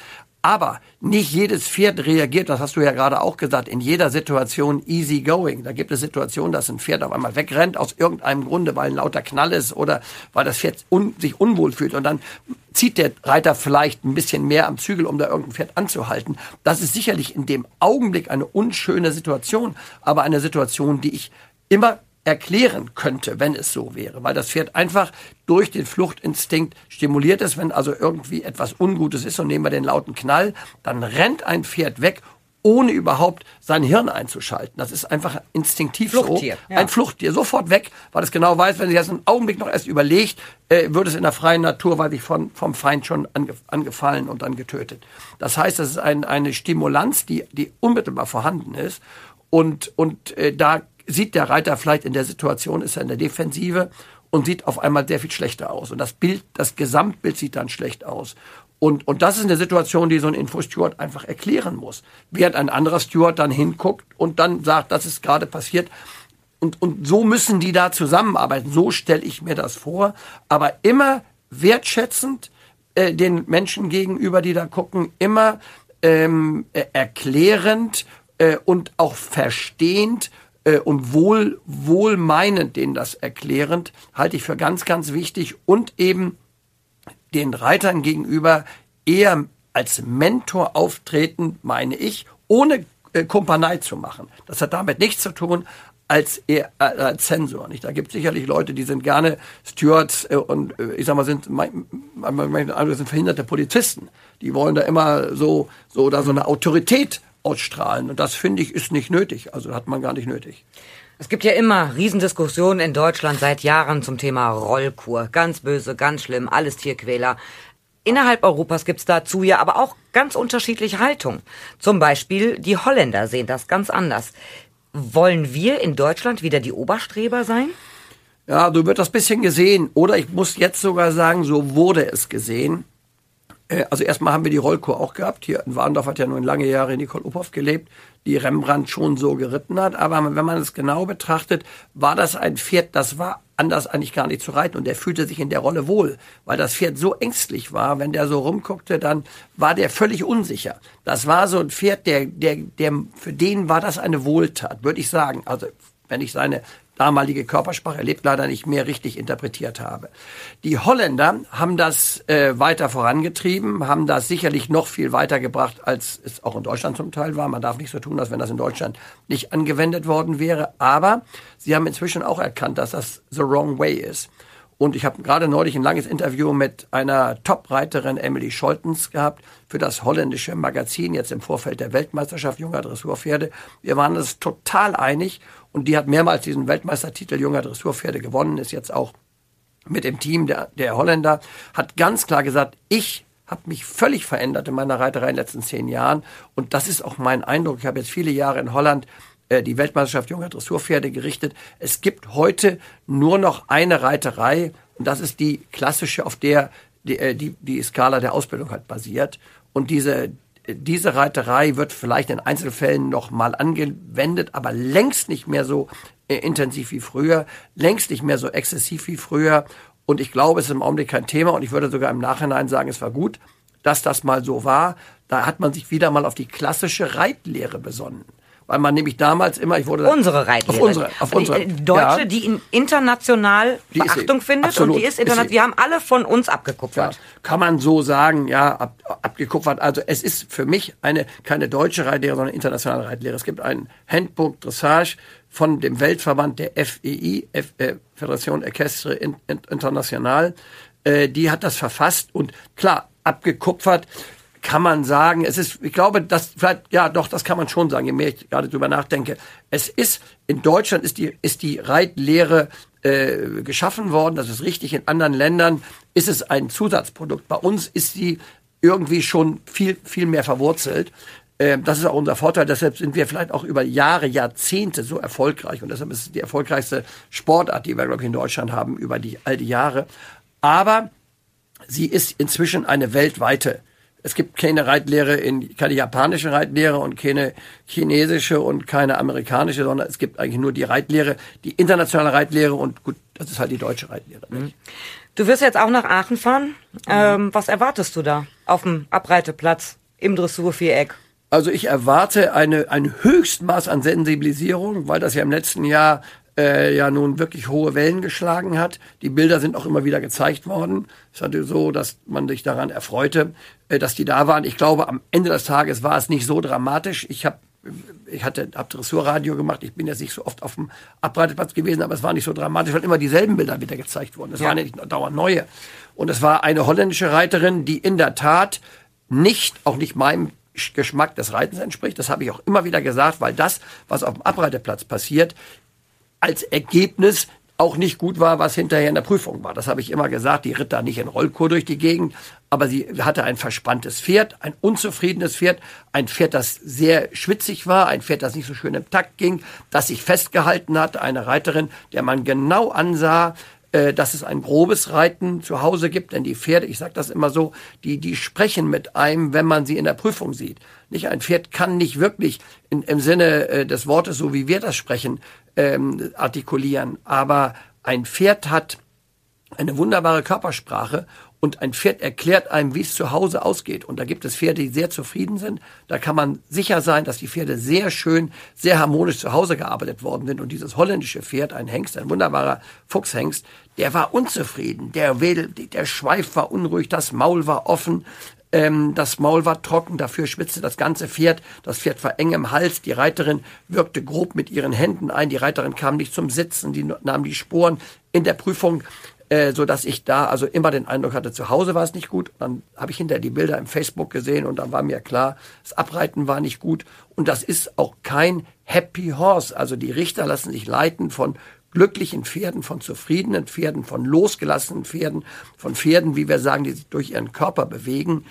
S1: Aber nicht jedes Pferd reagiert, das hast du ja gerade auch gesagt, in jeder Situation easy going. Da gibt es Situationen, dass ein Pferd auf einmal wegrennt aus irgendeinem Grunde, weil ein lauter Knall ist oder weil das Pferd un sich unwohl fühlt. Und dann zieht der Reiter vielleicht ein bisschen mehr am Zügel, um da irgendein Pferd anzuhalten. Das ist sicherlich in dem Augenblick eine unschöne Situation, aber eine Situation, die ich immer erklären könnte, wenn es so wäre, weil das Pferd einfach durch den Fluchtinstinkt stimuliert ist, wenn also irgendwie etwas Ungutes ist und nehmen wir den lauten Knall, dann rennt ein Pferd weg, ohne überhaupt sein Hirn einzuschalten. Das ist einfach instinktiv
S2: Fluchttier,
S1: so.
S2: ja.
S1: Ein Fluchttier, sofort weg, weil es genau weiß, wenn sie das einen Augenblick noch erst überlegt, äh, würde es in der freien Natur, weil sich von, vom Feind schon ange, angefallen und dann getötet. Das heißt, das ist ein, eine Stimulanz, die, die unmittelbar vorhanden ist und, und äh, da sieht der Reiter vielleicht in der Situation, ist er in der Defensive und sieht auf einmal sehr viel schlechter aus. Und das Bild, das Gesamtbild sieht dann schlecht aus. Und, und das ist eine Situation, die so ein Infosteward einfach erklären muss. Während ein anderer Steward dann hinguckt und dann sagt, das ist gerade passiert. Und, und so müssen die da zusammenarbeiten. So stelle ich mir das vor. Aber immer wertschätzend äh, den Menschen gegenüber, die da gucken, immer ähm, äh, erklärend äh, und auch verstehend äh, und wohl, wohlmeinend denen das erklärend, halte ich für ganz, ganz wichtig und eben den Reitern gegenüber eher als Mentor auftreten, meine ich, ohne äh, Kumpanei zu machen. Das hat damit nichts zu tun als, eher, äh, als Zensor. Nicht? Da gibt es sicherlich Leute, die sind gerne Stewards äh, und äh, ich sag mal, sind, mein, mein, mein, sind verhinderte Polizisten. Die wollen da immer so, so da so eine Autorität ausstrahlen. Und das finde ich ist nicht nötig. Also hat man gar nicht nötig.
S2: Es gibt ja immer Riesendiskussionen in Deutschland seit Jahren zum Thema Rollkur. Ganz böse, ganz schlimm, alles Tierquäler. Innerhalb Europas gibt's dazu ja aber auch ganz unterschiedliche Haltungen. Zum Beispiel die Holländer sehen das ganz anders. Wollen wir in Deutschland wieder die Oberstreber sein?
S1: Ja, du wird das bisschen gesehen. Oder ich muss jetzt sogar sagen, so wurde es gesehen. Äh, also erstmal haben wir die Rollkur auch gehabt. Hier in Warndorf hat ja nun lange Jahre Nicole Uphoff gelebt, die Rembrandt schon so geritten hat. Aber wenn man es genau betrachtet, war das ein Pferd, das war anders eigentlich gar nicht zu reiten. Und der fühlte sich in der Rolle wohl, weil das Pferd so ängstlich war. Wenn der so rumguckte, dann war der völlig unsicher. Das war so ein Pferd, der, der, der, für den war das eine Wohltat, würde ich sagen. Also wenn ich seine damalige Körpersprache, er lebt leider nicht mehr, richtig interpretiert habe. Die Holländer haben das äh, weiter vorangetrieben, haben das sicherlich noch viel weiter gebracht, als es auch in Deutschland zum Teil war. Man darf nicht so tun, als wenn das in Deutschland nicht angewendet worden wäre. Aber sie haben inzwischen auch erkannt, dass das the wrong way ist. Und ich habe gerade neulich ein langes Interview mit einer Top-Reiterin Emily Scholtens gehabt für das holländische Magazin, jetzt im Vorfeld der Weltmeisterschaft junger Dressurpferde. Wir waren uns total einig und die hat mehrmals diesen Weltmeistertitel junger Dressurpferde gewonnen, ist jetzt auch mit dem Team der, der Holländer, hat ganz klar gesagt, ich habe mich völlig verändert in meiner Reiterei in den letzten zehn Jahren. Und das ist auch mein Eindruck. Ich habe jetzt viele Jahre in Holland äh, die Weltmeisterschaft junger Dressurpferde gerichtet. Es gibt heute nur noch eine Reiterei und das ist die klassische, auf der die, äh, die, die Skala der Ausbildung halt basiert. Und diese, diese Reiterei wird vielleicht in Einzelfällen noch mal angewendet, aber längst nicht mehr so äh, intensiv wie früher, längst nicht mehr so exzessiv wie früher. Und ich glaube, es ist im Augenblick kein Thema und ich würde sogar im Nachhinein sagen, es war gut, dass das mal so war. Da hat man sich wieder mal auf die klassische Reitlehre besonnen weil man nämlich damals immer, ich wurde
S2: unsere Reitlehre,
S1: auf unsere, auf unsere
S2: die Deutsche, ja. die in international die Beachtung ist, findet absolut, und die ist international. Wir haben alle von uns abgekupfert.
S1: Ja, kann man so sagen, ja, ab, abgekupfert. Also es ist für mich eine keine deutsche Reitlehre, sondern internationale Reitlehre. Es gibt ein Handbook Dressage von dem Weltverband der FEI, F, äh, Föderation Equestre International. Äh, die hat das verfasst und klar abgekupfert kann man sagen, es ist, ich glaube, das vielleicht, ja, doch, das kann man schon sagen, je mehr ich gerade drüber nachdenke. Es ist, in Deutschland ist die, ist die Reitlehre äh, geschaffen worden, das ist richtig. In anderen Ländern ist es ein Zusatzprodukt. Bei uns ist sie irgendwie schon viel, viel mehr verwurzelt. Äh, das ist auch unser Vorteil. Deshalb sind wir vielleicht auch über Jahre, Jahrzehnte so erfolgreich. Und deshalb ist es die erfolgreichste Sportart, die wir, in Deutschland haben über die, all die Jahre. Aber sie ist inzwischen eine weltweite es gibt keine Reitlehre in, keine japanische Reitlehre und keine chinesische und keine amerikanische, sondern es gibt eigentlich nur die Reitlehre, die internationale Reitlehre und gut, das ist halt die deutsche Reitlehre. Mhm.
S2: Du wirst jetzt auch nach Aachen fahren. Mhm. Ähm, was erwartest du da auf dem Abreiteplatz im Dressurviereck?
S1: Also ich erwarte eine, ein Höchstmaß an Sensibilisierung, weil das ja im letzten Jahr äh, ja nun wirklich hohe Wellen geschlagen hat. Die Bilder sind auch immer wieder gezeigt worden. Es hatte so, dass man sich daran erfreute, dass die da waren. Ich glaube, am Ende des Tages war es nicht so dramatisch. Ich habe ich hatte hab Dressurradio gemacht. Ich bin jetzt nicht so oft auf dem Abreiteplatz gewesen, aber es war nicht so dramatisch, weil immer dieselben Bilder wieder gezeigt wurden. Es ja. waren nicht dauernd neue. Und es war eine holländische Reiterin, die in der Tat nicht, auch nicht meinem Geschmack des Reitens entspricht. Das habe ich auch immer wieder gesagt, weil das, was auf dem Abreiteplatz passiert, als Ergebnis auch nicht gut war, was hinterher in der Prüfung war. Das habe ich immer gesagt. Die ritt da nicht in Rollkur durch die Gegend, aber sie hatte ein verspanntes Pferd, ein unzufriedenes Pferd, ein Pferd, das sehr schwitzig war, ein Pferd, das nicht so schön im Takt ging, das sich festgehalten hat, eine Reiterin, der man genau ansah, äh, dass es ein grobes Reiten zu Hause gibt, denn die Pferde, ich sage das immer so, die, die sprechen mit einem, wenn man sie in der Prüfung sieht. Nicht ein Pferd kann nicht wirklich in, im Sinne äh, des Wortes, so wie wir das sprechen, ähm, artikulieren. Aber ein Pferd hat eine wunderbare Körpersprache und ein Pferd erklärt einem, wie es zu Hause ausgeht. Und da gibt es Pferde, die sehr zufrieden sind. Da kann man sicher sein, dass die Pferde sehr schön, sehr harmonisch zu Hause gearbeitet worden sind. Und dieses holländische Pferd, ein Hengst, ein wunderbarer Fuchshengst, der war unzufrieden. Der, Wedel, der Schweif war unruhig, das Maul war offen. Ähm, das Maul war trocken, dafür schwitzte das ganze Pferd. Das Pferd war eng im Hals. Die Reiterin wirkte grob mit ihren Händen ein. Die Reiterin kam nicht zum Sitzen. Die nahm die Sporen in der Prüfung äh, so dass ich da also immer den Eindruck hatte, zu Hause war es nicht gut. Dann habe ich hinterher die Bilder im Facebook gesehen und dann war mir klar, das Abreiten war nicht gut. Und das ist auch kein Happy Horse. Also die Richter lassen sich leiten von glücklichen Pferden, von zufriedenen Pferden, von losgelassenen Pferden, von Pferden, wie wir sagen, die sich durch ihren Körper bewegen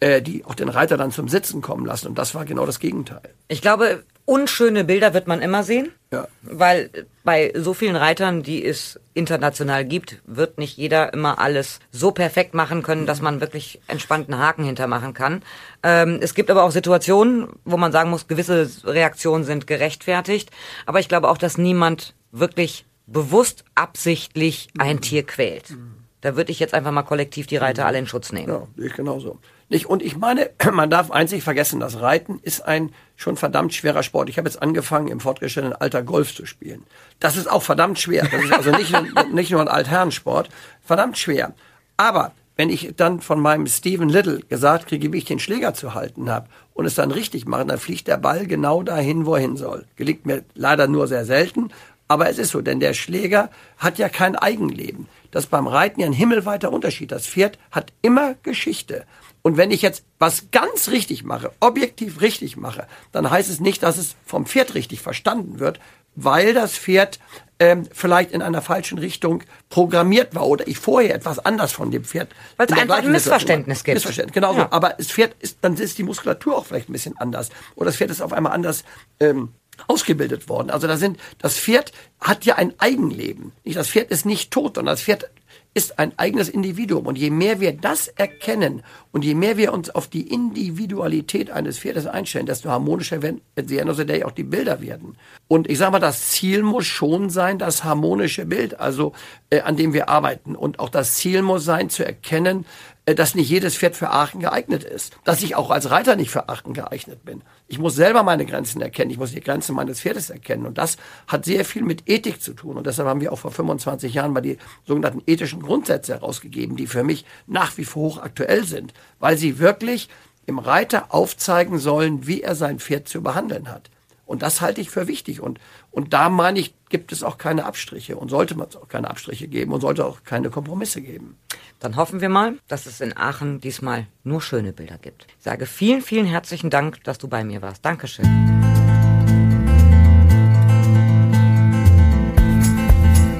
S1: äh, die auch den Reiter dann zum Sitzen kommen lassen. Und das war genau das Gegenteil.
S2: Ich glaube, unschöne Bilder wird man immer sehen.
S1: Ja.
S2: Weil bei so vielen Reitern, die es international gibt, wird nicht jeder immer alles so perfekt machen können, dass man wirklich entspannten Haken hintermachen kann. Ähm, es gibt aber auch Situationen, wo man sagen muss, gewisse Reaktionen sind gerechtfertigt. Aber ich glaube auch, dass niemand wirklich bewusst absichtlich ein Tier quält. Da würde ich jetzt einfach mal kollektiv die Reiter alle in Schutz nehmen.
S1: Ja, ich genauso. Nicht? Und ich meine, man darf einzig vergessen, das Reiten ist ein schon verdammt schwerer Sport. Ich habe jetzt angefangen, im fortgeschrittenen Alter Golf zu spielen. Das ist auch verdammt schwer. Das ist also nicht, nicht nur ein Altherrensport. Verdammt schwer. Aber wenn ich dann von meinem Stephen Little gesagt kriege, wie ich den Schläger zu halten habe und es dann richtig mache, dann fliegt der Ball genau dahin, wo er hin soll. Gelingt mir leider nur sehr selten, aber es ist so, denn der Schläger hat ja kein Eigenleben. Das ist beim Reiten ja ein himmelweiter Unterschied. Das Pferd hat immer Geschichte. Und wenn ich jetzt was ganz richtig mache, objektiv richtig mache, dann heißt es nicht, dass es vom Pferd richtig verstanden wird, weil das Pferd ähm, vielleicht in einer falschen Richtung programmiert war oder ich vorher etwas anders von dem Pferd.
S2: Weil es einfach ein Missverständnis gibt.
S1: Missverständnis, genau
S2: Ja.
S1: so. Aber das Pferd ist, dann ist die Muskulatur auch vielleicht ein bisschen anders. Oder das Pferd ist auf einmal anders ähm, ausgebildet worden. Also da sind, das Pferd hat ja ein Eigenleben. Nicht, das Pferd ist nicht tot, sondern das Pferd ist ein eigenes Individuum. Und je mehr wir das erkennen und je mehr wir uns auf die Individualität eines Pferdes einstellen, desto harmonischer werden sie auch die Bilder werden. Und ich sage mal, das Ziel muss schon sein, das harmonische Bild, also äh, an dem wir arbeiten. Und auch das Ziel muss sein, zu erkennen, dass nicht jedes Pferd für Aachen geeignet ist. Dass ich auch als Reiter nicht für Aachen geeignet bin. Ich muss selber meine Grenzen erkennen. Ich muss die Grenzen meines Pferdes erkennen. Und das hat sehr viel mit Ethik zu tun. Und deshalb haben wir auch vor 25 Jahren mal die sogenannten ethischen Grundsätze herausgegeben, die für mich nach wie vor hochaktuell sind. Weil sie wirklich im Reiter aufzeigen sollen, wie er sein Pferd zu behandeln hat. Und das halte ich für wichtig. Und, und da meine ich, gibt es auch keine Abstriche und sollte man auch keine Abstriche geben und sollte auch keine Kompromisse geben.
S2: Dann hoffen wir mal, dass es in Aachen diesmal nur schöne Bilder gibt. Ich sage vielen, vielen herzlichen Dank, dass du bei mir warst. Dankeschön.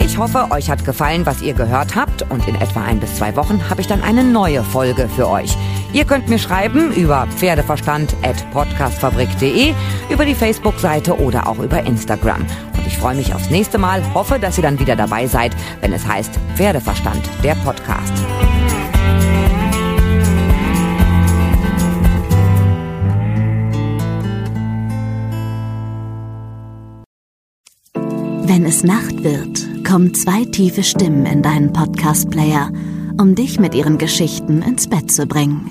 S2: Ich hoffe, euch hat gefallen, was ihr gehört habt und in etwa ein bis zwei Wochen habe ich dann eine neue Folge für euch. Ihr könnt mir schreiben über pferdeverstand.podcastfabrik.de, über die Facebook-Seite oder auch über Instagram. Ich freue mich aufs nächste Mal, hoffe, dass ihr dann wieder dabei seid, wenn es heißt Pferdeverstand, der Podcast.
S3: Wenn es Nacht wird, kommen zwei tiefe Stimmen in deinen Podcast-Player, um dich mit ihren Geschichten ins Bett zu bringen.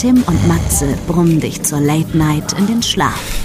S3: Tim und Matze brummen dich zur Late Night in den Schlaf.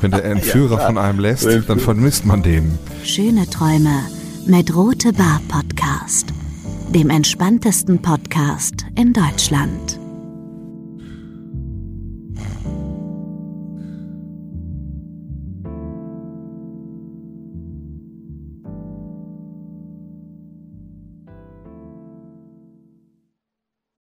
S4: Wenn der Entführer von einem lässt, dann vermisst man den.
S3: Schöne Träume mit Rote Bar Podcast, dem entspanntesten Podcast in Deutschland.